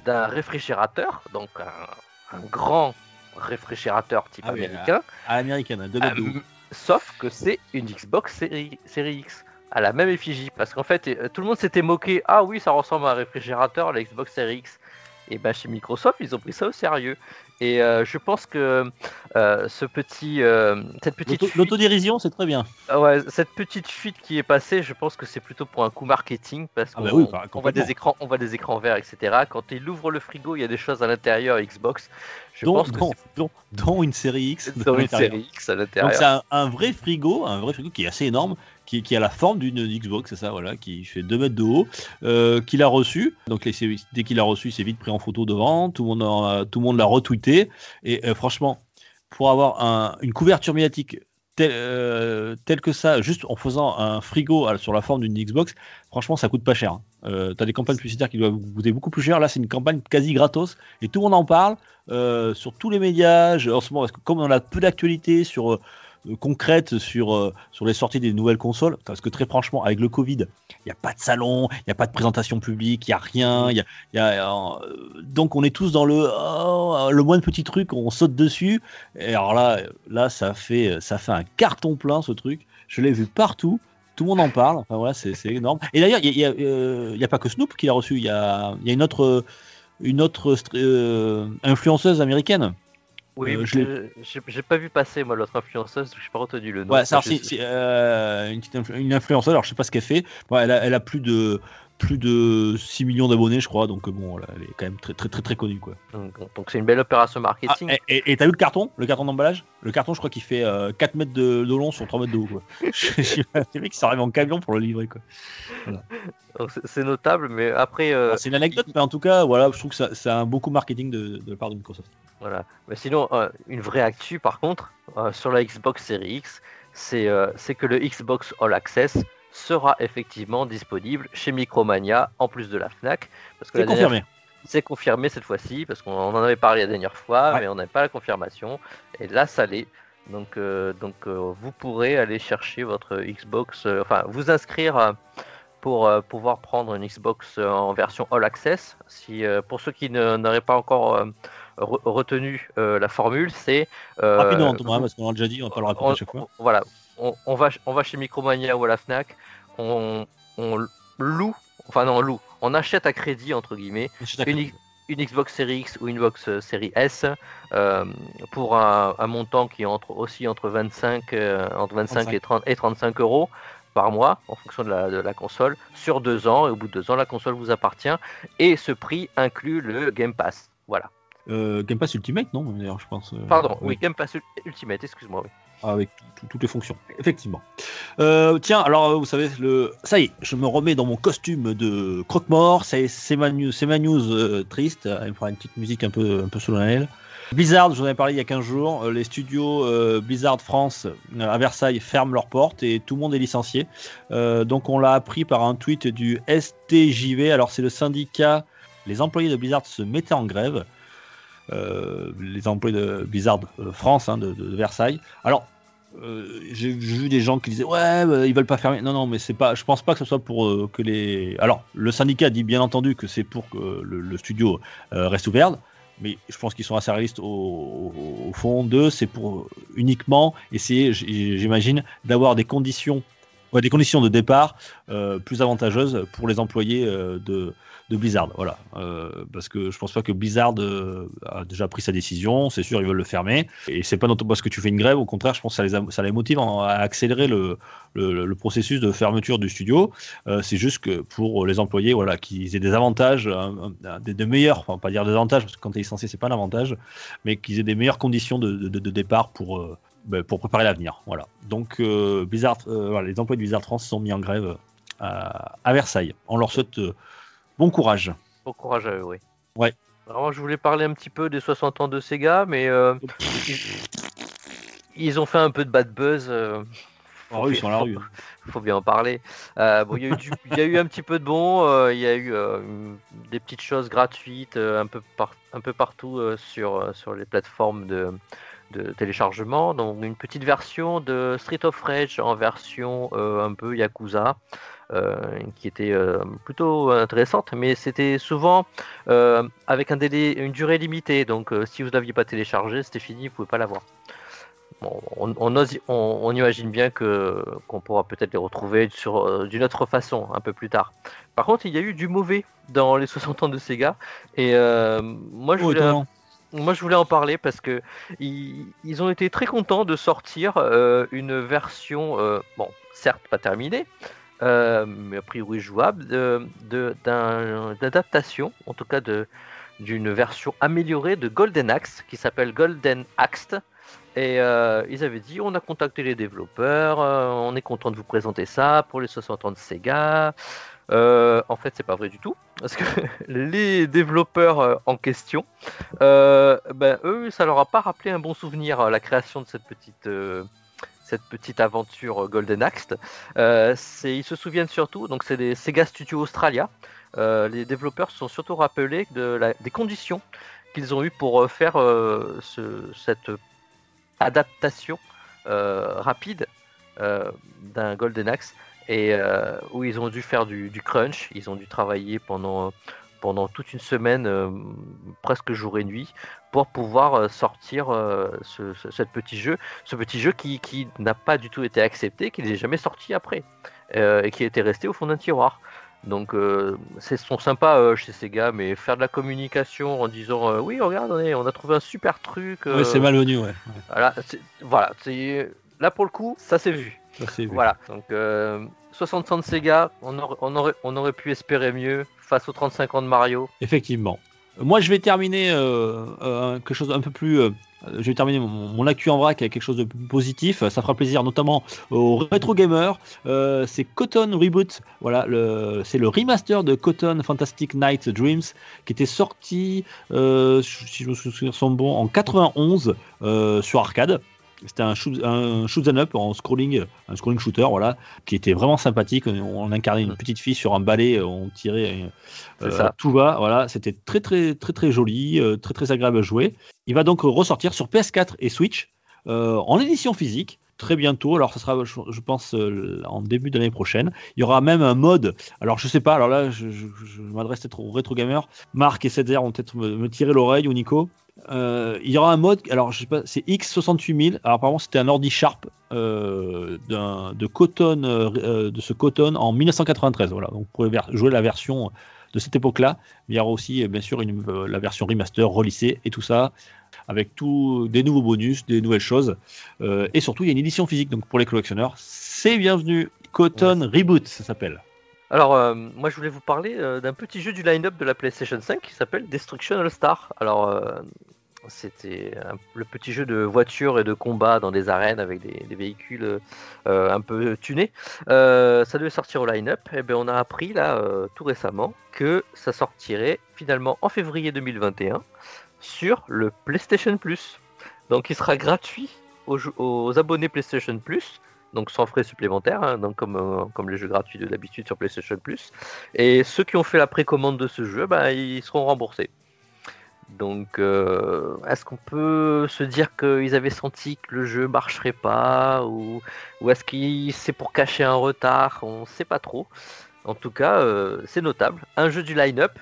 d'un réfrigérateur, donc un, grand réfrigérateur type ah américain. à, l'américaine, de euh, Sauf que c'est une Xbox série, X à la même effigie. Parce qu'en fait, euh, tout le monde s'était moqué. Ah oui, ça ressemble à un réfrigérateur, la Xbox Series X. Et ben chez Microsoft, ils ont pris ça au sérieux. Et euh, je pense que euh, ce petit, euh, cette petite l'autodérision, c'est très bien. Ouais, cette petite fuite qui est passée, je pense que c'est plutôt pour un coup marketing parce ah qu'on bah bah, voit des écrans, on voit des écrans verts, etc. Quand il ouvre le frigo, il y a des choses à l'intérieur Xbox. Je pense que dont, une série X. Dans une série X à l'intérieur. Donc c'est un, vrai frigo, un vrai frigo qui est assez énorme, qui, a la forme d'une Xbox, c'est ça, voilà, qui fait 2 mètres de haut, euh, qu'il a reçu. Donc dès qu'il a reçu, c'est vite pris en photo devant, tout le monde, l'a retweeté. Et euh, franchement, pour avoir une couverture médiatique euh, tel que ça, juste en faisant un frigo euh, sur la forme d'une Xbox, franchement, ça coûte pas cher. hein. Euh, T'as des campagnes publicitaires qui doivent coûter beaucoup plus cher. Là, c'est une campagne quasi gratos et tout le monde en parle sur tous les médias en ce moment parce que comme on a peu d'actualité sur euh, concrète sur euh, sur les sorties des nouvelles consoles, parce que très franchement, avec le Covid, il n'y a pas de salon, il n'y a pas de présentation publique, il n'y a rien. euh, donc on est tous dans le oh, le moindre petit truc, on saute dessus. Et alors là, là ça fait un carton plein ce truc. Je l'ai vu partout. Tout le monde en parle. Enfin voilà, c'est énorme. Et d'ailleurs, il n'y a, pas que Snoop qui l'a reçu. Il y a, une autre une influenceuse américaine. Oui, Euh, je je- j'ai pas vu passer moi l'autre influenceuse, je n'ai pas retenu le nom. Ouais, alors, Je- euh, une, petite influ- une influenceuse, alors je sais pas ce qu'elle fait. Bon, elle, a, elle a plus de plus de 6 millions d'abonnés, je crois, donc bon, voilà, elle est quand même très très très très connue quoi. Donc donc c'est une belle opération Ah, marketing. et et- t'as vu le carton, le carton d'emballage? Le carton, je crois qu'il fait euh, 4 mètres de, de long sur 3 mètres de haut quoi. Les mecs qui arrivés en camion pour le livrer quoi. C'est- notable, mais après, euh, Alors, C'est une anecdote, mais en tout cas, voilà, je trouve que ça- c'est un beaucoup marketing de, de la part de Microsoft. Voilà. Mais sinon, euh, une vraie actu par contre, euh, sur la Xbox Series X, euh, c'est que le Xbox All Access sera effectivement disponible chez Micromania en plus de la Fnac. Parce que C'est dernière- confirmé. C'est confirmé cette fois-ci, parce qu'on en avait parlé la dernière fois, Ouais. mais on n'avait pas la confirmation. Et là, ça l'est. Donc, euh, donc euh, vous pourrez aller chercher votre Xbox, euh, enfin, vous inscrire pour pouvoir prendre une Xbox en version All Access. Si, pour ceux qui n'auraient pas encore re- retenu la formule, c'est. Rapidement, Thomas, parce qu'on l'a déjà dit, on va pas le répéter à chaque fois. voilà, on, on va, on va chez Micromania ou à la Fnac, on, on loue, enfin non, on loue, on achète à crédit entre guillemets une, une Xbox Series X ou une Xbox euh, Series S euh, pour un, un montant qui est entre, aussi entre 25, euh, entre 25 et, 30, et 35 euros par mois en fonction de la, de la console sur deux ans et au bout de deux ans la console vous appartient et ce prix inclut le Game Pass. Voilà. Euh, Game Pass Ultimate, non D'ailleurs, je pense. euh, Pardon, oui. oui, Game Pass Ultimate, excuse-moi. Oui. Avec tout- tout- toutes les fonctions, effectivement. Euh, tiens, alors vous savez, le... ça y est, je me remets dans mon costume de croque-mort, c'est ma news, ma news euh, triste, il me fera une petite musique un peu, un peu solennelle. Blizzard, je vous en ai parlé il y a 15 jours, euh, les studios Blizzard France à Versailles ferment leurs portes et tout le monde est licencié. Donc on l'a appris par un tweet du STJV, alors c'est le syndicat, les employés de Blizzard se mettaient en grève. Les employés de Blizzard France hein, de Versailles. Alors, euh, j'ai vu des gens qui disaient ouais, bah, ils veulent pas fermer. Non, non, mais c'est pas. Je pense pas que ce soit pour euh, que les. Alors, le syndicat dit bien entendu que c'est pour que le, studio euh, reste ouvert. Mais je pense qu'ils sont assez réalistes au, au- fond d'eux. C'est pour uniquement essayer, j'imagine, d'avoir des conditions, des conditions de départ euh, plus avantageuses pour les employés euh, de, Blizzard. Voilà, Euh, parce que je pense pas que Blizzard a déjà pris sa décision. C'est sûr, ils veulent le fermer. Et c'est pas parce que tu fais une grève. Au contraire, je pense que ça les, motive à accélérer le, processus de fermeture du studio. C'est juste que pour les employés, voilà, qu'ils aient des avantages, des, meilleurs, enfin pas dire des avantages parce que quand tu es licencié, c'est pas un avantage, mais qu'ils aient des meilleures conditions de, départ pour pour préparer l'avenir. Voilà. Donc euh, Blizzard, euh, voilà, les employés de Blizzard France sont mis en grève euh, à, à Versailles. On leur souhaite euh, bon courage. Bon courage à eux, oui. Ouais. Alors, je voulais parler un petit peu des 60 ans de Sega, mais ils, ils ont fait un peu de bad buzz. oui, ils sont la faut- rue. faut bien en parler. Euh, bon, il y, a eu du- il y a eu un petit peu de bon, euh, il y a eu euh, des petites choses gratuites un, peu par- un peu partout sur, sur les plateformes de, de téléchargement. Donc une petite version de Street of Rage en version euh, un peu Yakuza. euh, qui était euh, plutôt intéressante, mais c'était souvent avec un délai, une durée limitée. Donc, si vous n'aviez pas téléchargé, c'était fini, vous ne pouvez pas l'avoir. Bon, on, on, ose- on- on imagine bien que qu'on pourra peut-être les retrouver sur d'une autre façon un peu plus tard. Par contre, il y a eu du mauvais dans les 60 ans de Sega et moi je Oh, voulais. Moi, je voulais en parler parce que ils, ont été très contents de sortir euh, une version, euh, bon, certes pas terminée, euh, mais a priori jouable, de- de- d'adaptation, en tout cas d'une version améliorée de Golden Axe qui s'appelle Golden Axe. Et ils avaient dit on a contacté les développeurs, on est content de vous présenter ça pour les 60 ans de Sega. Euh, en fait, c'est pas vrai du tout, parce que les développeurs euh, en question, euh, ben, eux, ça leur a pas rappelé un bon souvenir, euh, la création de cette petite, cette petite aventure Golden Axe. ils se souviennent surtout, donc c'est des Sega Studio Australia. les développeurs se sont surtout rappelés de des conditions qu'ils ont eues pour faire cette adaptation rapide d'un Golden Axe et où ils ont dû faire du, du, crunch, ils ont dû travailler pendant pendant toute une semaine, euh, presque jour et nuit, pour pouvoir euh, sortir euh, ce, petit jeu, ce petit jeu qui, n'a pas du tout été accepté, qui n'est jamais sorti après, et qui était resté au fond d'un tiroir. Donc c'est sont sympas chez Sega, mais faire de la communication en disant oui regarde on, a trouvé un super truc. Oui c'est malvenu ouais. Voilà, voilà là pour le coup ça s'est vu. Voilà donc 60 ans de Sega, on on, aurait, on aurait pu espérer mieux face aux 35 ans de Mario. Effectivement. Moi, je vais terminer euh, euh, quelque chose un peu plus. Euh, je vais terminer mon, mon, actu en vrac avec quelque chose de plus positif. Ça fera plaisir notamment aux rétro gamers. c'est Cotton Reboot. Voilà, c'est le remaster de Cotton Fantastic Night Dreams qui était sorti, si je me souviens son bon, en 91 sur arcade. C'était un shoot, un shoot up en scrolling, un scrolling shooter, voilà, qui était vraiment sympathique. On, incarnait une mm. petite fille sur un balai, on tirait, euh, ça. tout va, voilà. C'était très très très très joli, euh, très très agréable à jouer. Il va donc ressortir sur PS4 et Switch euh, en édition physique très bientôt. Alors, ça sera, je, pense, en début de l'année prochaine. Il y aura même un mode. Alors, je sais pas. Alors là, je, m'adresse peut-être aux rétro gamers. Marc et Cedzer vont peut-être me, me, tirer l'oreille ou Nico. Euh, il y aura un mode, alors je sais pas, c'est X68000. Alors apparemment c'était un ordi Sharp euh, de Cotton, euh, de ce Cotton en 1993. Voilà, donc vous pouvez jouer la version de cette époque-là. Il y aura aussi bien sûr une, la version remaster, relissée et tout ça, avec tout des nouveaux bonus, des nouvelles choses, et surtout il y a une édition physique. Donc pour les collectionneurs, c'est bienvenu. Cotton Reboot, ça s'appelle. Alors, euh, moi je voulais vous parler euh, d'un petit jeu du line-up de la PlayStation 5 qui s'appelle Destruction All Star. Alors, euh, c'était le petit jeu de voiture et de combat dans des arènes avec des, véhicules un peu tunés. ça devait sortir au line-up. Et eh bien, on a appris là tout récemment que ça sortirait finalement en février 2021 sur le PlayStation Plus. Donc, il sera gratuit aux abonnés PlayStation Plus donc sans frais supplémentaires, hein, comme, euh, comme les jeux gratuits de d'habitude sur PlayStation Plus. Et ceux qui ont fait la précommande de ce jeu, bah, ils seront remboursés. Donc, euh, est-ce qu'on peut se dire qu'ils avaient senti que le jeu marcherait pas Ou, ou est-ce que c'est pour cacher un retard? On ne sait pas trop. En tout cas, euh, c'est notable. Un jeu du line-up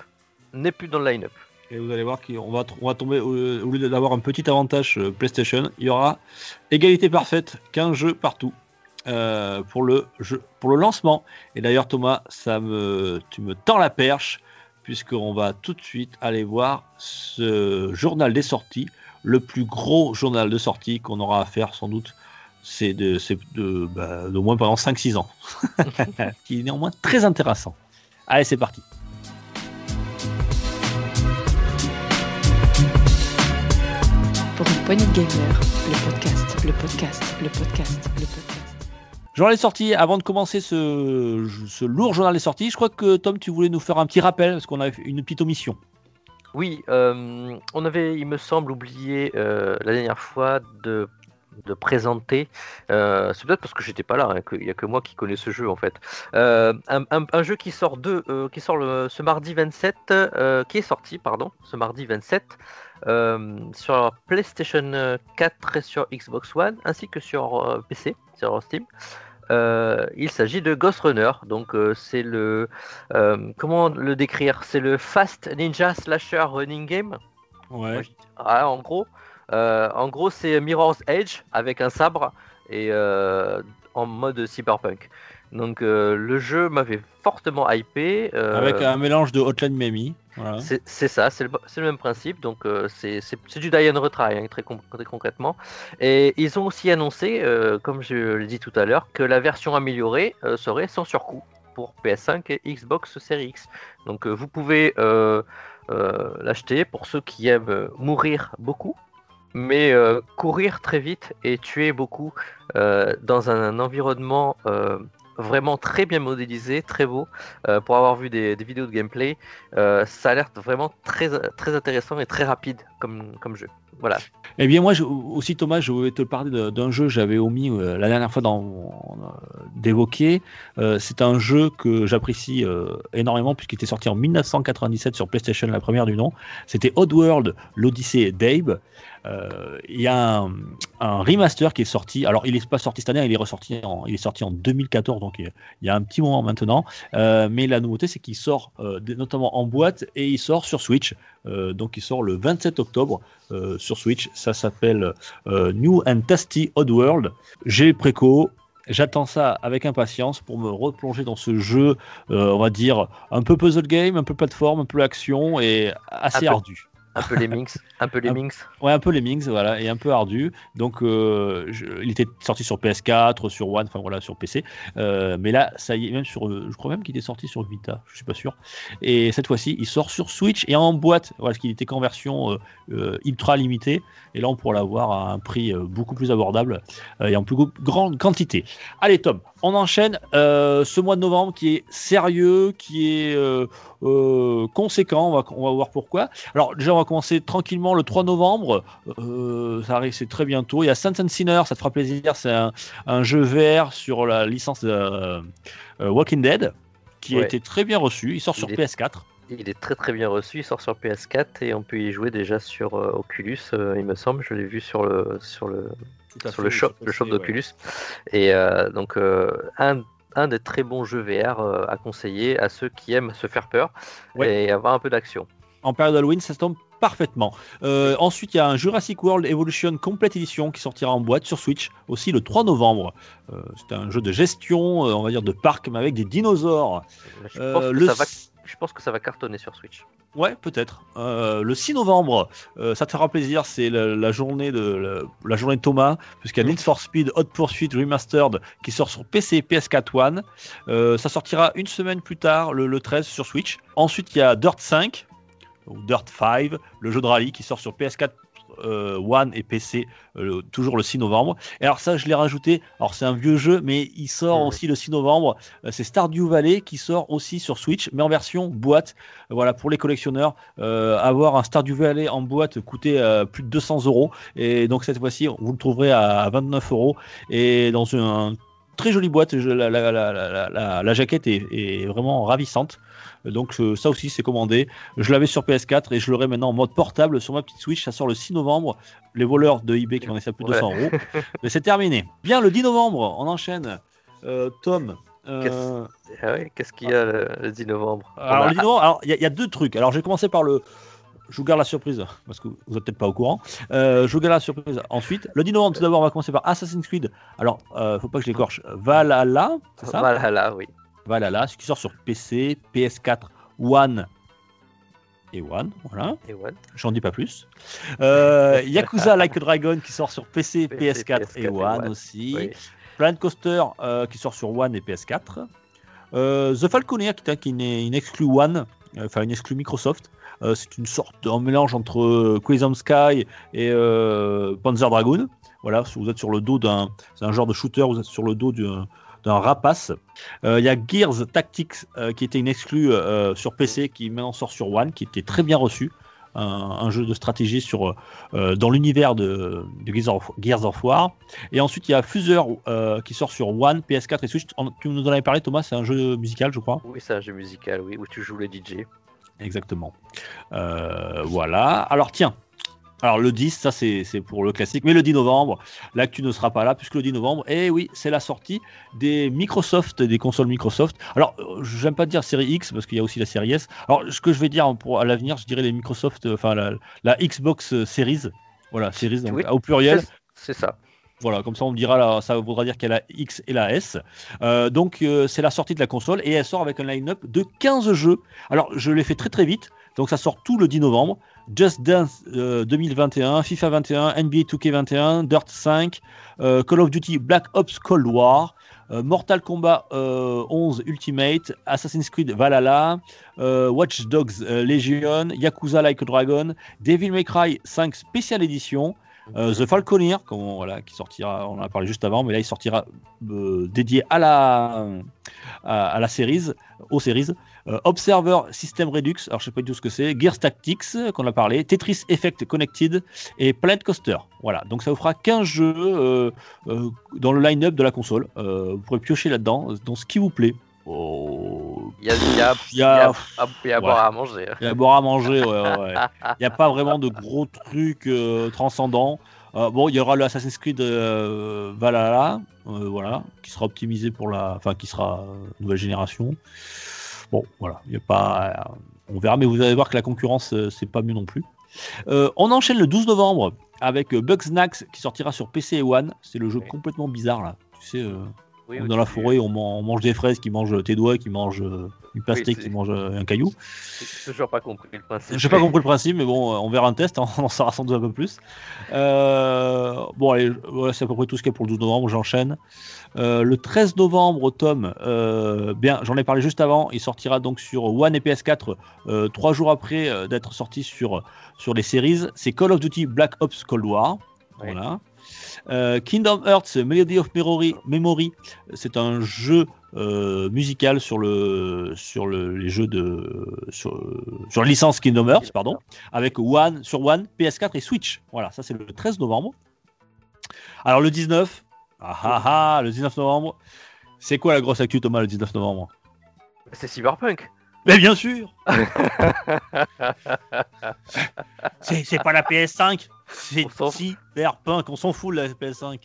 n'est plus dans le line-up. Et vous allez voir qu'on va, on va tomber, au lieu d'avoir un petit avantage PlayStation, il y aura égalité parfaite, 15 jeux partout. Euh, pour, le pour le lancement. Et d'ailleurs, Thomas, ça me, tu me tends la perche, puisqu'on va tout de suite aller voir ce journal des sorties, le plus gros journal de sortie qu'on aura à faire sans doute. C'est de, de, bah, de moins pendant 5-6 ans, qui est néanmoins très intéressant. Allez, c'est parti. Pour une poignée de gamer, le podcast, le podcast, le podcast, le podcast. Journal des sorties, avant de commencer ce, lourd journal des sorties, je crois que Tom, tu voulais nous faire un petit rappel, parce qu'on a une petite omission. Oui, euh, on avait, il me semble, oublié euh, la dernière fois de, présenter, euh, c'est peut-être parce que j'étais pas là, hein, qu'il n'y a que moi qui connais ce jeu en fait, un, jeu qui sort, de, qui sort le, ce mardi 27, qui est sorti, pardon, ce mardi 27, sur PlayStation 4 et sur Xbox One, ainsi que sur PC sur Steam. Euh, il s'agit de Ghost Runner, donc euh, c'est le euh, comment le décrire? C'est le Fast Ninja Slasher Running Game. Ouais. Ah, en gros, en gros c'est Mirror's Edge avec un sabre et en mode cyberpunk. Donc le jeu m'avait fortement hypé. avec un mélange de Hotline Miami. C'est ça, c'est le, même principe. Donc, euh, c'est du die and retry, hein, très, concrètement. Et ils ont aussi annoncé, euh, comme je l'ai dit tout à l'heure, que la version améliorée euh, serait sans surcoût pour PS5 et Xbox Series X. Donc, vous pouvez l'acheter pour ceux qui aiment mourir beaucoup, mais courir très vite et tuer beaucoup dans un environnement vraiment très bien modélisé, très beau. Euh, pour avoir vu des, vidéos de gameplay, euh, ça a l'air vraiment très, très intéressant et très rapide comme, comme jeu. Voilà. Eh bien, moi aussi, Thomas, je voulais te parler d'un jeu que j'avais omis euh, la dernière fois d'évoquer. c'est un jeu que j'apprécie énormément puisqu'il était sorti en 1997 sur PlayStation, la première du nom. C'était Oddworld, l'Odyssée d'Abe. Euh, il y a un, remaster qui est sorti. Alors, il n'est pas sorti cette année, il est ressorti en, il est sorti en 2014, donc il y a un petit moment maintenant. Euh, mais la nouveauté, c'est qu'il sort euh, notamment en boîte et il sort sur Switch. donc, il sort le 27 octobre sur Switch. Ça s'appelle New and Tasty Oddworld. J'ai préco. J'attends ça avec impatience pour me replonger dans ce jeu, on va dire, un peu puzzle game, un peu plateforme, un peu action et assez ardu. Un peu les Minx, un peu les Minx. Ouais, un peu les Minx, voilà, et un peu ardu. Donc, euh, il était sorti sur PS4, sur One, enfin voilà, sur PC. Euh, mais là, ça y est, même sur, je crois même qu'il était sorti sur Vita, je suis pas sûr. Et cette fois-ci, il sort sur Switch et en boîte, voilà, parce qu'il était qu'en version euh, ultra limitée. Et là, on pourra l'avoir à un prix beaucoup plus abordable et en plus grande quantité. Allez, Tom, on enchaîne ce mois de novembre qui est sérieux, qui est euh, conséquent. On va, on va voir pourquoi. Alors, déjà, on va commencer tranquillement le 3 novembre. Euh, ça arrive, c'est très bientôt. Il y a Saints and Sinners, ça te fera plaisir. C'est un, jeu vert sur la licence de euh, Walking Dead qui a été très bien reçu. Il sort sur PS4. Il est très très bien reçu, il sort sur PS4 et on peut y jouer déjà sur Oculus, il me semble. Je l'ai vu sur le sur le sur le shop, le shop d'Oculus. Et donc un un des très bons jeux VR euh, à conseiller à ceux qui aiment se faire peur et avoir un peu d'action. En période Halloween, ça tombe parfaitement. Euh, ensuite, il y a un Jurassic World Evolution Complete Edition qui sortira en boîte sur Switch aussi le 3 novembre. Euh, c'est un jeu de gestion, on va dire de parc, mais avec des dinosaures. je pense que ça va cartonner sur Switch. Ouais, peut-être. Euh, le 6 novembre, euh, ça te fera plaisir, c'est la, journée de la, journée Thomas, puisqu'il y a Need for Speed Hot Pursuit Remastered qui sort sur PC et PS4 One. Euh, ça sortira une semaine plus tard, le, 13 sur Switch. Ensuite, il y a Dirt 5, ou Dirt 5, le jeu de rallye qui sort sur PS4 euh, One et PC euh, toujours le 6 novembre. Et alors ça, je l'ai rajouté. Alors c'est un vieux jeu, mais il sort aussi le 6 novembre. Euh, c'est Stardew Valley qui sort aussi sur Switch, mais en version boîte. voilà pour les collectionneurs, avoir un Stardew Valley en boîte coûtait plus de 200 euros. Et donc cette fois-ci, vous le trouverez à 29 euros et dans une très jolie boîte. la, jaquette est, vraiment ravissante. Donc euh, ça aussi c'est commandé. Je l'avais sur PS4 et je l'aurai maintenant en mode portable sur ma petite Switch. Ça sort le 6 novembre. Les voleurs de eBay qui vendaient ça plus de 200 euros. Mais c'est terminé. Bien le 10 novembre, on enchaîne. Euh, Tom. Euh, ah qu'est-ce qu'il y a le, 10 novembre? Alors, il y, a deux trucs. Alors, j'ai commencé par le, je vous garde la surprise parce que vous n'êtes peut-être pas au courant. je vous garde la surprise ensuite. Le 10 novembre, tout d'abord, on va commencer par Assassin's Creed. Alors, faut pas que je l'écorche. Valhalla, c'est ça? Valhalla, oui. Voilà, ce qui sort sur PC, PS4, One et One, voilà. Et One. J'en dis pas plus. Euh, Yakuza Like a Dragon qui sort sur PC, PS4, et, One, aussi. Oui. Planet Coaster euh, qui sort sur One et PS4. Euh, The Falconer qui, est une, exclu One, enfin une exclu Microsoft. c'est une sorte de mélange entre Quantum Sky et Panzer Dragoon. Voilà, vous êtes sur le dos d'un, c'est un genre de shooter, vous êtes sur le dos d'un d'un rapace. Euh, il y a Gears Tactics euh, qui était une exclue euh, sur PC qui maintenant sort sur One, qui était très bien reçu. Un, jeu de stratégie sur, dans l'univers de, Gears, of, War. Et ensuite, il y a Fuser qui sort sur One, PS4 et Switch. Tu nous en avais parlé, Thomas, c'est un jeu musical, je crois. Oui, c'est un jeu musical, oui, où tu joues le DJ. Exactement. voilà. Alors, tiens, alors le 10, ça c'est pour le classique, mais le 10 novembre, l'actu ne sera pas là, puisque le 10 novembre, eh oui, c'est la sortie des Microsoft, des consoles Microsoft. Alors, euh, j'aime pas dire série X, parce qu'il y a aussi la série S. Alors, ce que je vais dire pour, à l'avenir, je dirais les Microsoft, euh, enfin la, Xbox Series, voilà, Series au pluriel. C'est ça. Voilà, comme ça on me dira, ça voudra dire qu'elle a X et la S. Euh, donc c'est la sortie de la console et elle sort avec un line-up de 15 jeux. Alors je l'ai fait très très vite, donc ça sort tout le 10 novembre. Just Dance 2021, euh, FIFA 21, NBA 2K21, Dirt 5, euh, Call of Duty Black Ops Cold War, euh, Mortal Kombat 11 Ultimate, Assassin's Creed Valhalla, Watch Dogs Legion, Yakuza Like a Dragon, Devil May Cry 5 Special Edition, Euh, The Falconeer, comme on- qui sortira, on en a parlé juste avant, mais là il sortira euh, dédié à la, série, aux séries. Euh, Observer System Redux, alors je sais pas du tout ce que c'est, Gears Tactics, qu'on a parlé, Tetris Effect Connected et Planet Coaster. Voilà, donc ça vous fera 15 jeux dans le line-up de la console. Vous pourrez piocher là-dedans, dans ce qui vous plaît. Oh, Il y a, il y a, Il y a- il y a à, Ouais. boire à manger. il y a à boire à manger, ouais, ouais, ouais. Il n'y a pas vraiment de gros trucs euh, transcendants. Euh, bon, il y aura le Assassin's Creed euh, Valhalla, euh, voilà, qui sera optimisé pour la, enfin, qui sera euh, nouvelle génération. Bon, voilà, il y a pas, euh, on verra, mais vous allez voir que la concurrence, c'est pas mieux non plus. Euh, on enchaîne le 12 novembre avec Bugsnax qui sortira sur PC et One. C'est le jeu Oui. complètement bizarre là. Tu sais, euh, Oui, on est oui, dans la forêt, on, man- on mange des fraises qui mangent tes doigts, qui mangent euh, une pastèque, qui mange euh, un caillou. J'ai toujours pas compris le principe. J'ai pas compris le principe, mais bon, euh, on verra un test, hein, on en saura sans doute un peu plus. Euh, bon, allez, voilà, c'est à peu près tout ce qu'il y a pour le 12 novembre, j'enchaîne. Euh, le 13 novembre, Tom, euh, bien, j'en ai parlé juste avant, il sortira donc sur One et PS4 euh, trois jours après euh, d'être sorti sur, sur les séries. C'est Call of Duty Black Ops Cold War. Oui. Voilà. Euh, Kingdom Hearts Melody of Memory, Memory c'est un jeu euh, musical sur le sur le, les jeux de sur, sur la licence Kingdom Hearts pardon avec One sur One PS4 et Switch. Voilà ça c'est le 13 novembre. Alors le 19 ah ah ah le 19 novembre c'est quoi la grosse actu Thomas le 19 novembre? C'est Cyberpunk. mais bien sûr. C'est c'est pas la PS5 C'est. Cyberpunk, on s'en fout de la PS5.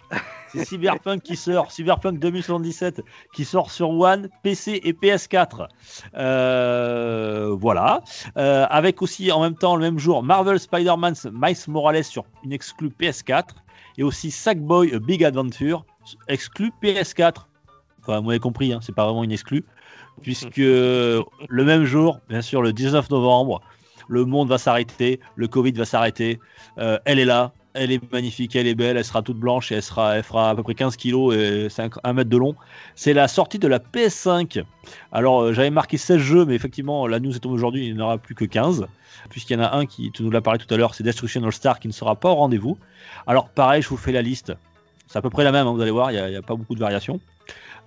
C'est Cyberpunk qui sort, Cyberpunk 2077, qui sort sur One, PC et PS4. Euh, voilà. Euh, avec aussi en même temps, le même jour, Marvel Spider-Man Miles Morales sur une exclue PS4. Et aussi Sackboy A Big Adventure, exclue PS4. Enfin, vous m'avez compris, hein, c'est pas vraiment une exclue. Puisque le même jour, bien sûr, le 19 novembre, le monde va s'arrêter, le Covid va s'arrêter. Euh, elle est là, elle est magnifique, elle est belle, elle sera toute blanche et elle, sera, fera à peu près 15 kilos et 5, 1 mètre de long. C'est la sortie de la PS5. Alors, euh, j'avais marqué 16 jeux, mais effectivement, la news est tombée aujourd'hui, il n'y en aura plus que 15. Puisqu'il y en a un qui, tu nous l'as parlé tout à l'heure, c'est Destruction All Star qui ne sera pas au rendez-vous. Alors, pareil, je vous fais la liste. C'est à peu près la même, hein, vous allez voir, il n'y a, pas beaucoup de variations.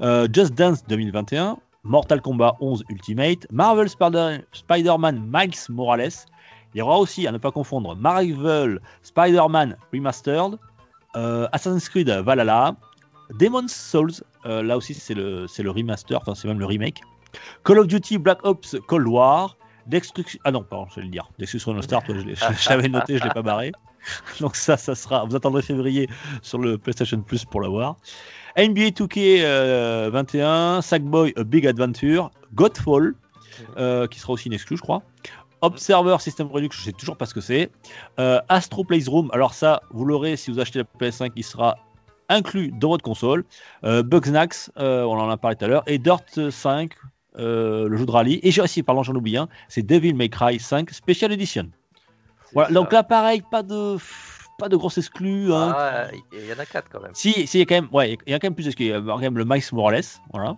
Euh, Just Dance 2021, Mortal Kombat 11 Ultimate, Marvel Spider- Spider-Man Miles Morales. Il y aura aussi, à ne pas confondre, Marvel Spider-Man Remastered, euh, Assassin's Creed Valhalla, Demon's Souls, euh, là aussi c'est le, c'est le remaster, enfin c'est même le remake, Call of Duty Black Ops Cold War, Destruction... Ah non, pardon, je vais le dire. Destruction All Star, je l'avais noté, je l'ai pas barré. Donc ça, ça sera... Vous attendrez février sur le PlayStation Plus pour l'avoir. NBA 2K euh, 21, Sackboy A Big Adventure, Godfall, euh, qui sera aussi une exclue, je crois. Observer System Redux, je sais toujours pas ce que c'est. Euh, Astro Playroom, alors ça, vous l'aurez si vous achetez la PS5, il sera inclus dans votre console. Euh, Bugsnax, on en a parlé tout à l'heure. Et Dirt 5, euh, le jeu de rallye. Et j'ai aussi, pardon, j'en oublie un, c'est Devil May Cry 5 Special Edition. Voilà, donc là, pareil, pas de, pas de grosses exclus. hein. Ah, il y en a 4 quand même. Si, si, il y a quand même, ouais, il y a quand même plus d'exclus. Il y a quand même le Miles Morales, voilà.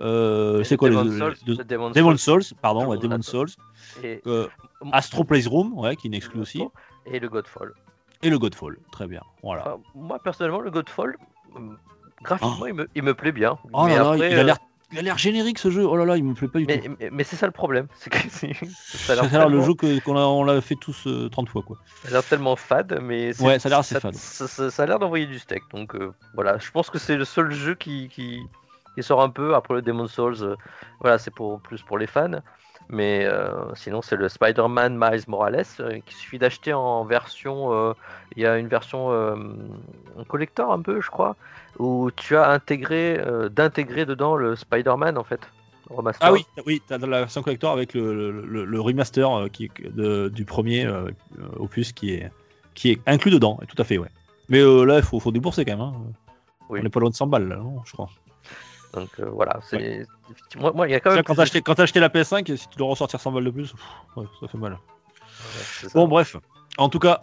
Euh, c'est quoi Demon's les, Souls, les- le Demon's Demon's Souls Souls, pardon, le ouais, l'adore. Souls. et Euh, Astro Playroom, ouais, qui exclu aussi. Et le Godfall. Et le Godfall, très bien. Voilà. Enfin, moi personnellement, le Godfall, hum, graphiquement, il, me, il me plaît bien. Oh mais là là, après, il a euh, l'air, il a l'air générique ce jeu. Oh là là, il me plaît pas du Mais, tout. mais, mais c'est ça le problème, c'est que ça a l'air le jeu qu'on a, on l'a fait tous euh, 30 fois quoi. ça a l'air tellement fade, mais Ouais, ça a l'air assez fade. Ça, ça- ça a l'air d'envoyer du steak, donc euh, voilà, je pense que c'est le seul jeu qui, qui, qui sort un peu après le Demon's Souls. euh, voilà, c'est pour plus pour les fans, mais euh, sinon c'est le Spider-Man Miles Morales euh, qu'il suffit d'acheter en version. euh, Il y a une version euh, collector un peu, je crois, où tu as intégré d'intégrer dedans le Spider-Man en fait. Remaster. Ah oui, oui, t'as la version collector avec le, le, remaster qui de- du premier opus qui est, qui est inclus dedans. Tout à fait, ouais. Mais là, il faut, faut débourser quand même. hein. Oui. On est pas loin de 100 balles là, non, je crois. Donc euh, voilà, c'est moi, moi, il y a quand même. quand t'as acheté, la PS5, si tu dois ressortir 100 balles de plus, pff, ouais, ça fait mal. Ouais, c'est ça. Bon, bref. En tout cas,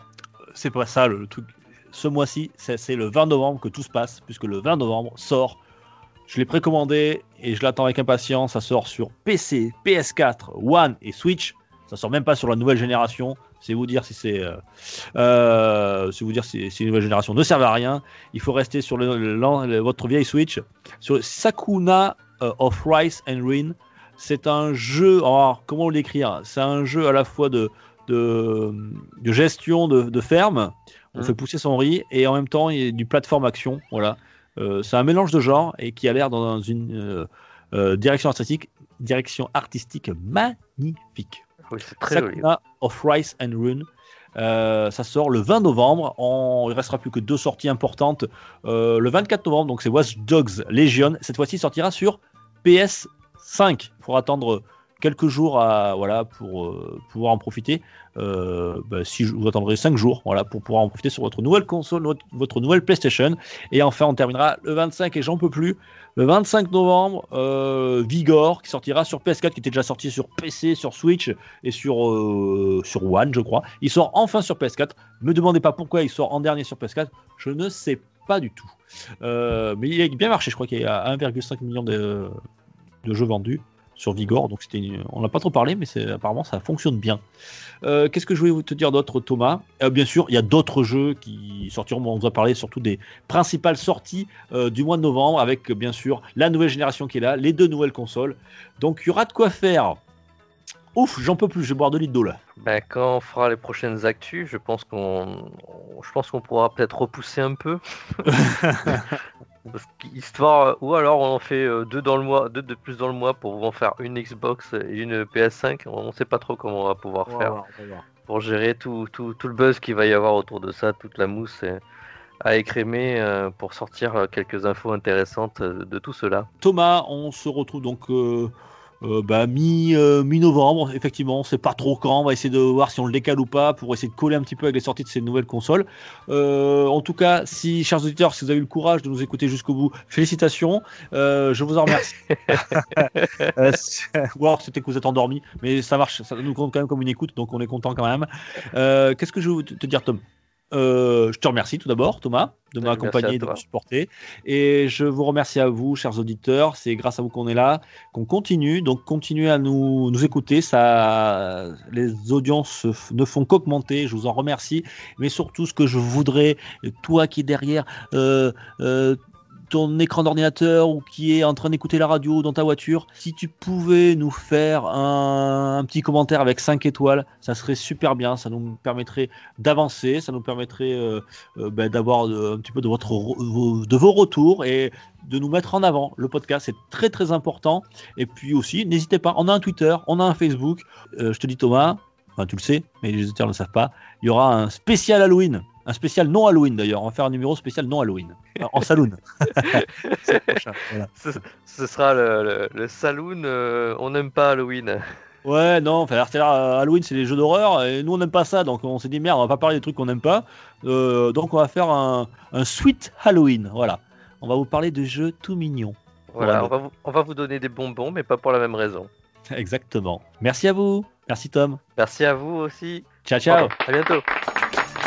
c'est pas ça le truc. Ce mois-ci, c'est le 20 novembre que tout se passe, puisque le 20 novembre sort. Je l'ai précommandé et je l'attends avec impatience. Ça sort sur PC, PS4, One et Switch. Ça sort même pas sur la nouvelle génération. C'est vous dire si c'est, euh, euh, c'est vous dire si, si une nouvelle génération ne sert à rien. Il faut rester sur le, votre vieille Switch. Sur Sakuna euh, of Rice and Ruin. C'est un jeu. Alors, comment le décrire? C'est un jeu à la fois de, de, de gestion de, de ferme. On Mhm. fait pousser son riz et en même temps il y a du plateforme action. Voilà. Euh, c'est un mélange de genres et qui a l'air dans une euh, euh, direction artistique, direction artistique magnifique. C'est très of Rice and Rune. Euh, ça sort le 20 novembre. En... Il restera plus que deux sorties importantes. Euh, le 24 novembre, donc c'est Watch Dogs Legion. Cette fois-ci, sortira sur PS5. Il faudra attendre quelques jours à, voilà, pour euh, pouvoir en profiter. Euh, bah, si vous attendrez 5 jours voilà, pour pouvoir en profiter sur votre nouvelle console, votre, nouvelle PlayStation. Et enfin, on terminera le 25 et j'en peux plus. Le 25 novembre, euh, Vigor qui sortira sur PS4, qui était déjà sorti sur PC, sur Switch et sur, sur One, je crois. Il sort enfin sur PS4. Me demandez pas pourquoi il sort en dernier sur PS4. Je ne sais pas du tout. Mais il a bien marché. Je crois qu'il y a 1,5 million de, de jeux vendus sur Vigor. Donc c'était, une- on n'a pas trop parlé, mais c'est, apparemment ça fonctionne bien. Euh, qu'est-ce que je voulais vous te dire d'autre, Thomas? Euh, Bien sûr, il y a d'autres jeux qui sortiront. On va parler surtout des principales sorties euh, du mois de novembre, avec bien sûr la nouvelle génération qui est là, les deux nouvelles consoles. Donc il y aura de quoi faire. Ouf, j'en peux plus, je vais boire de litres d'eau là. Ben, quand on fera les prochaines actus, je pense qu'on, on- je pense qu'on pourra peut-être repousser un peu. Parce qu'histoire, ou alors on en fait euh, deux dans le mois, deux de plus dans le mois pour en faire une Xbox et une PS5. On ne sait pas trop comment on va pouvoir faire pour gérer tout, tout, tout le buzz qu'il va y avoir autour de ça, toute la mousse euh, à écrémer euh, pour sortir euh, quelques infos intéressantes euh, de tout cela. Thomas, on se retrouve donc euh, euh, bah, mi, euh, mi-novembre. Effectivement, on sait pas trop quand. On va essayer de voir si on le décale ou pas pour essayer de coller un petit peu avec les sorties de ces nouvelles consoles. Euh, en tout cas, si, chers auditeurs, si vous avez eu le courage de nous écouter jusqu'au bout, félicitations. Euh, je vous en remercie. Ou alors c'était que vous êtes endormi, mais ça marche. Ça nous compte quand même comme une écoute, donc on est content quand même. Euh, Qu'est-ce que je veux te dire, Tom? Euh, je te remercie tout d'abord, Thomas, de m'accompagner et de me supporter. Et je vous remercie à vous, chers auditeurs. C'est grâce à vous qu'on est là, qu'on continue. Donc, continuez à nous, nous écouter. Ça, les audiences ne font qu'augmenter. Je vous en remercie. Mais surtout, ce que je voudrais, toi qui es derrière euh, euh, ton écran d'ordinateur ou qui est en train d'écouter la radio dans ta voiture, si tu pouvais nous faire un, petit commentaire avec 5 étoiles, ça serait super bien. Ça nous permettrait d'avancer. Ça nous permettrait euh, euh, ben, d'avoir un petit peu de, votre, de vos retours et de nous mettre en avant. Le podcast, c'est très très important. Et puis aussi, n'hésitez pas, on a un Twitter, on a un Facebook. Euh, je te dis Thomas, enfin tu le sais, mais les auditeurs ne le savent pas, il y aura un spécial Halloween. Un spécial non Halloween d'ailleurs. On va faire un numéro spécial non Halloween. En saloon. Voilà. Ce, ce sera le, le, le saloon, euh, on n'aime pas Halloween. Ouais, non, enfin, euh, Halloween, c'est les jeux d'horreur, et nous, on n'aime pas ça, donc on s'est dit, merde, on va pas parler des trucs qu'on n'aime pas, Euh, donc on va faire un, un sweet Halloween, voilà. On va vous parler de jeux tout mignons. Voilà, on, va vous, on va vous donner des bonbons, mais pas pour la même raison. Exactement. Merci à vous. Merci Tom. Merci à vous aussi. Ciao, ciao. À bientôt.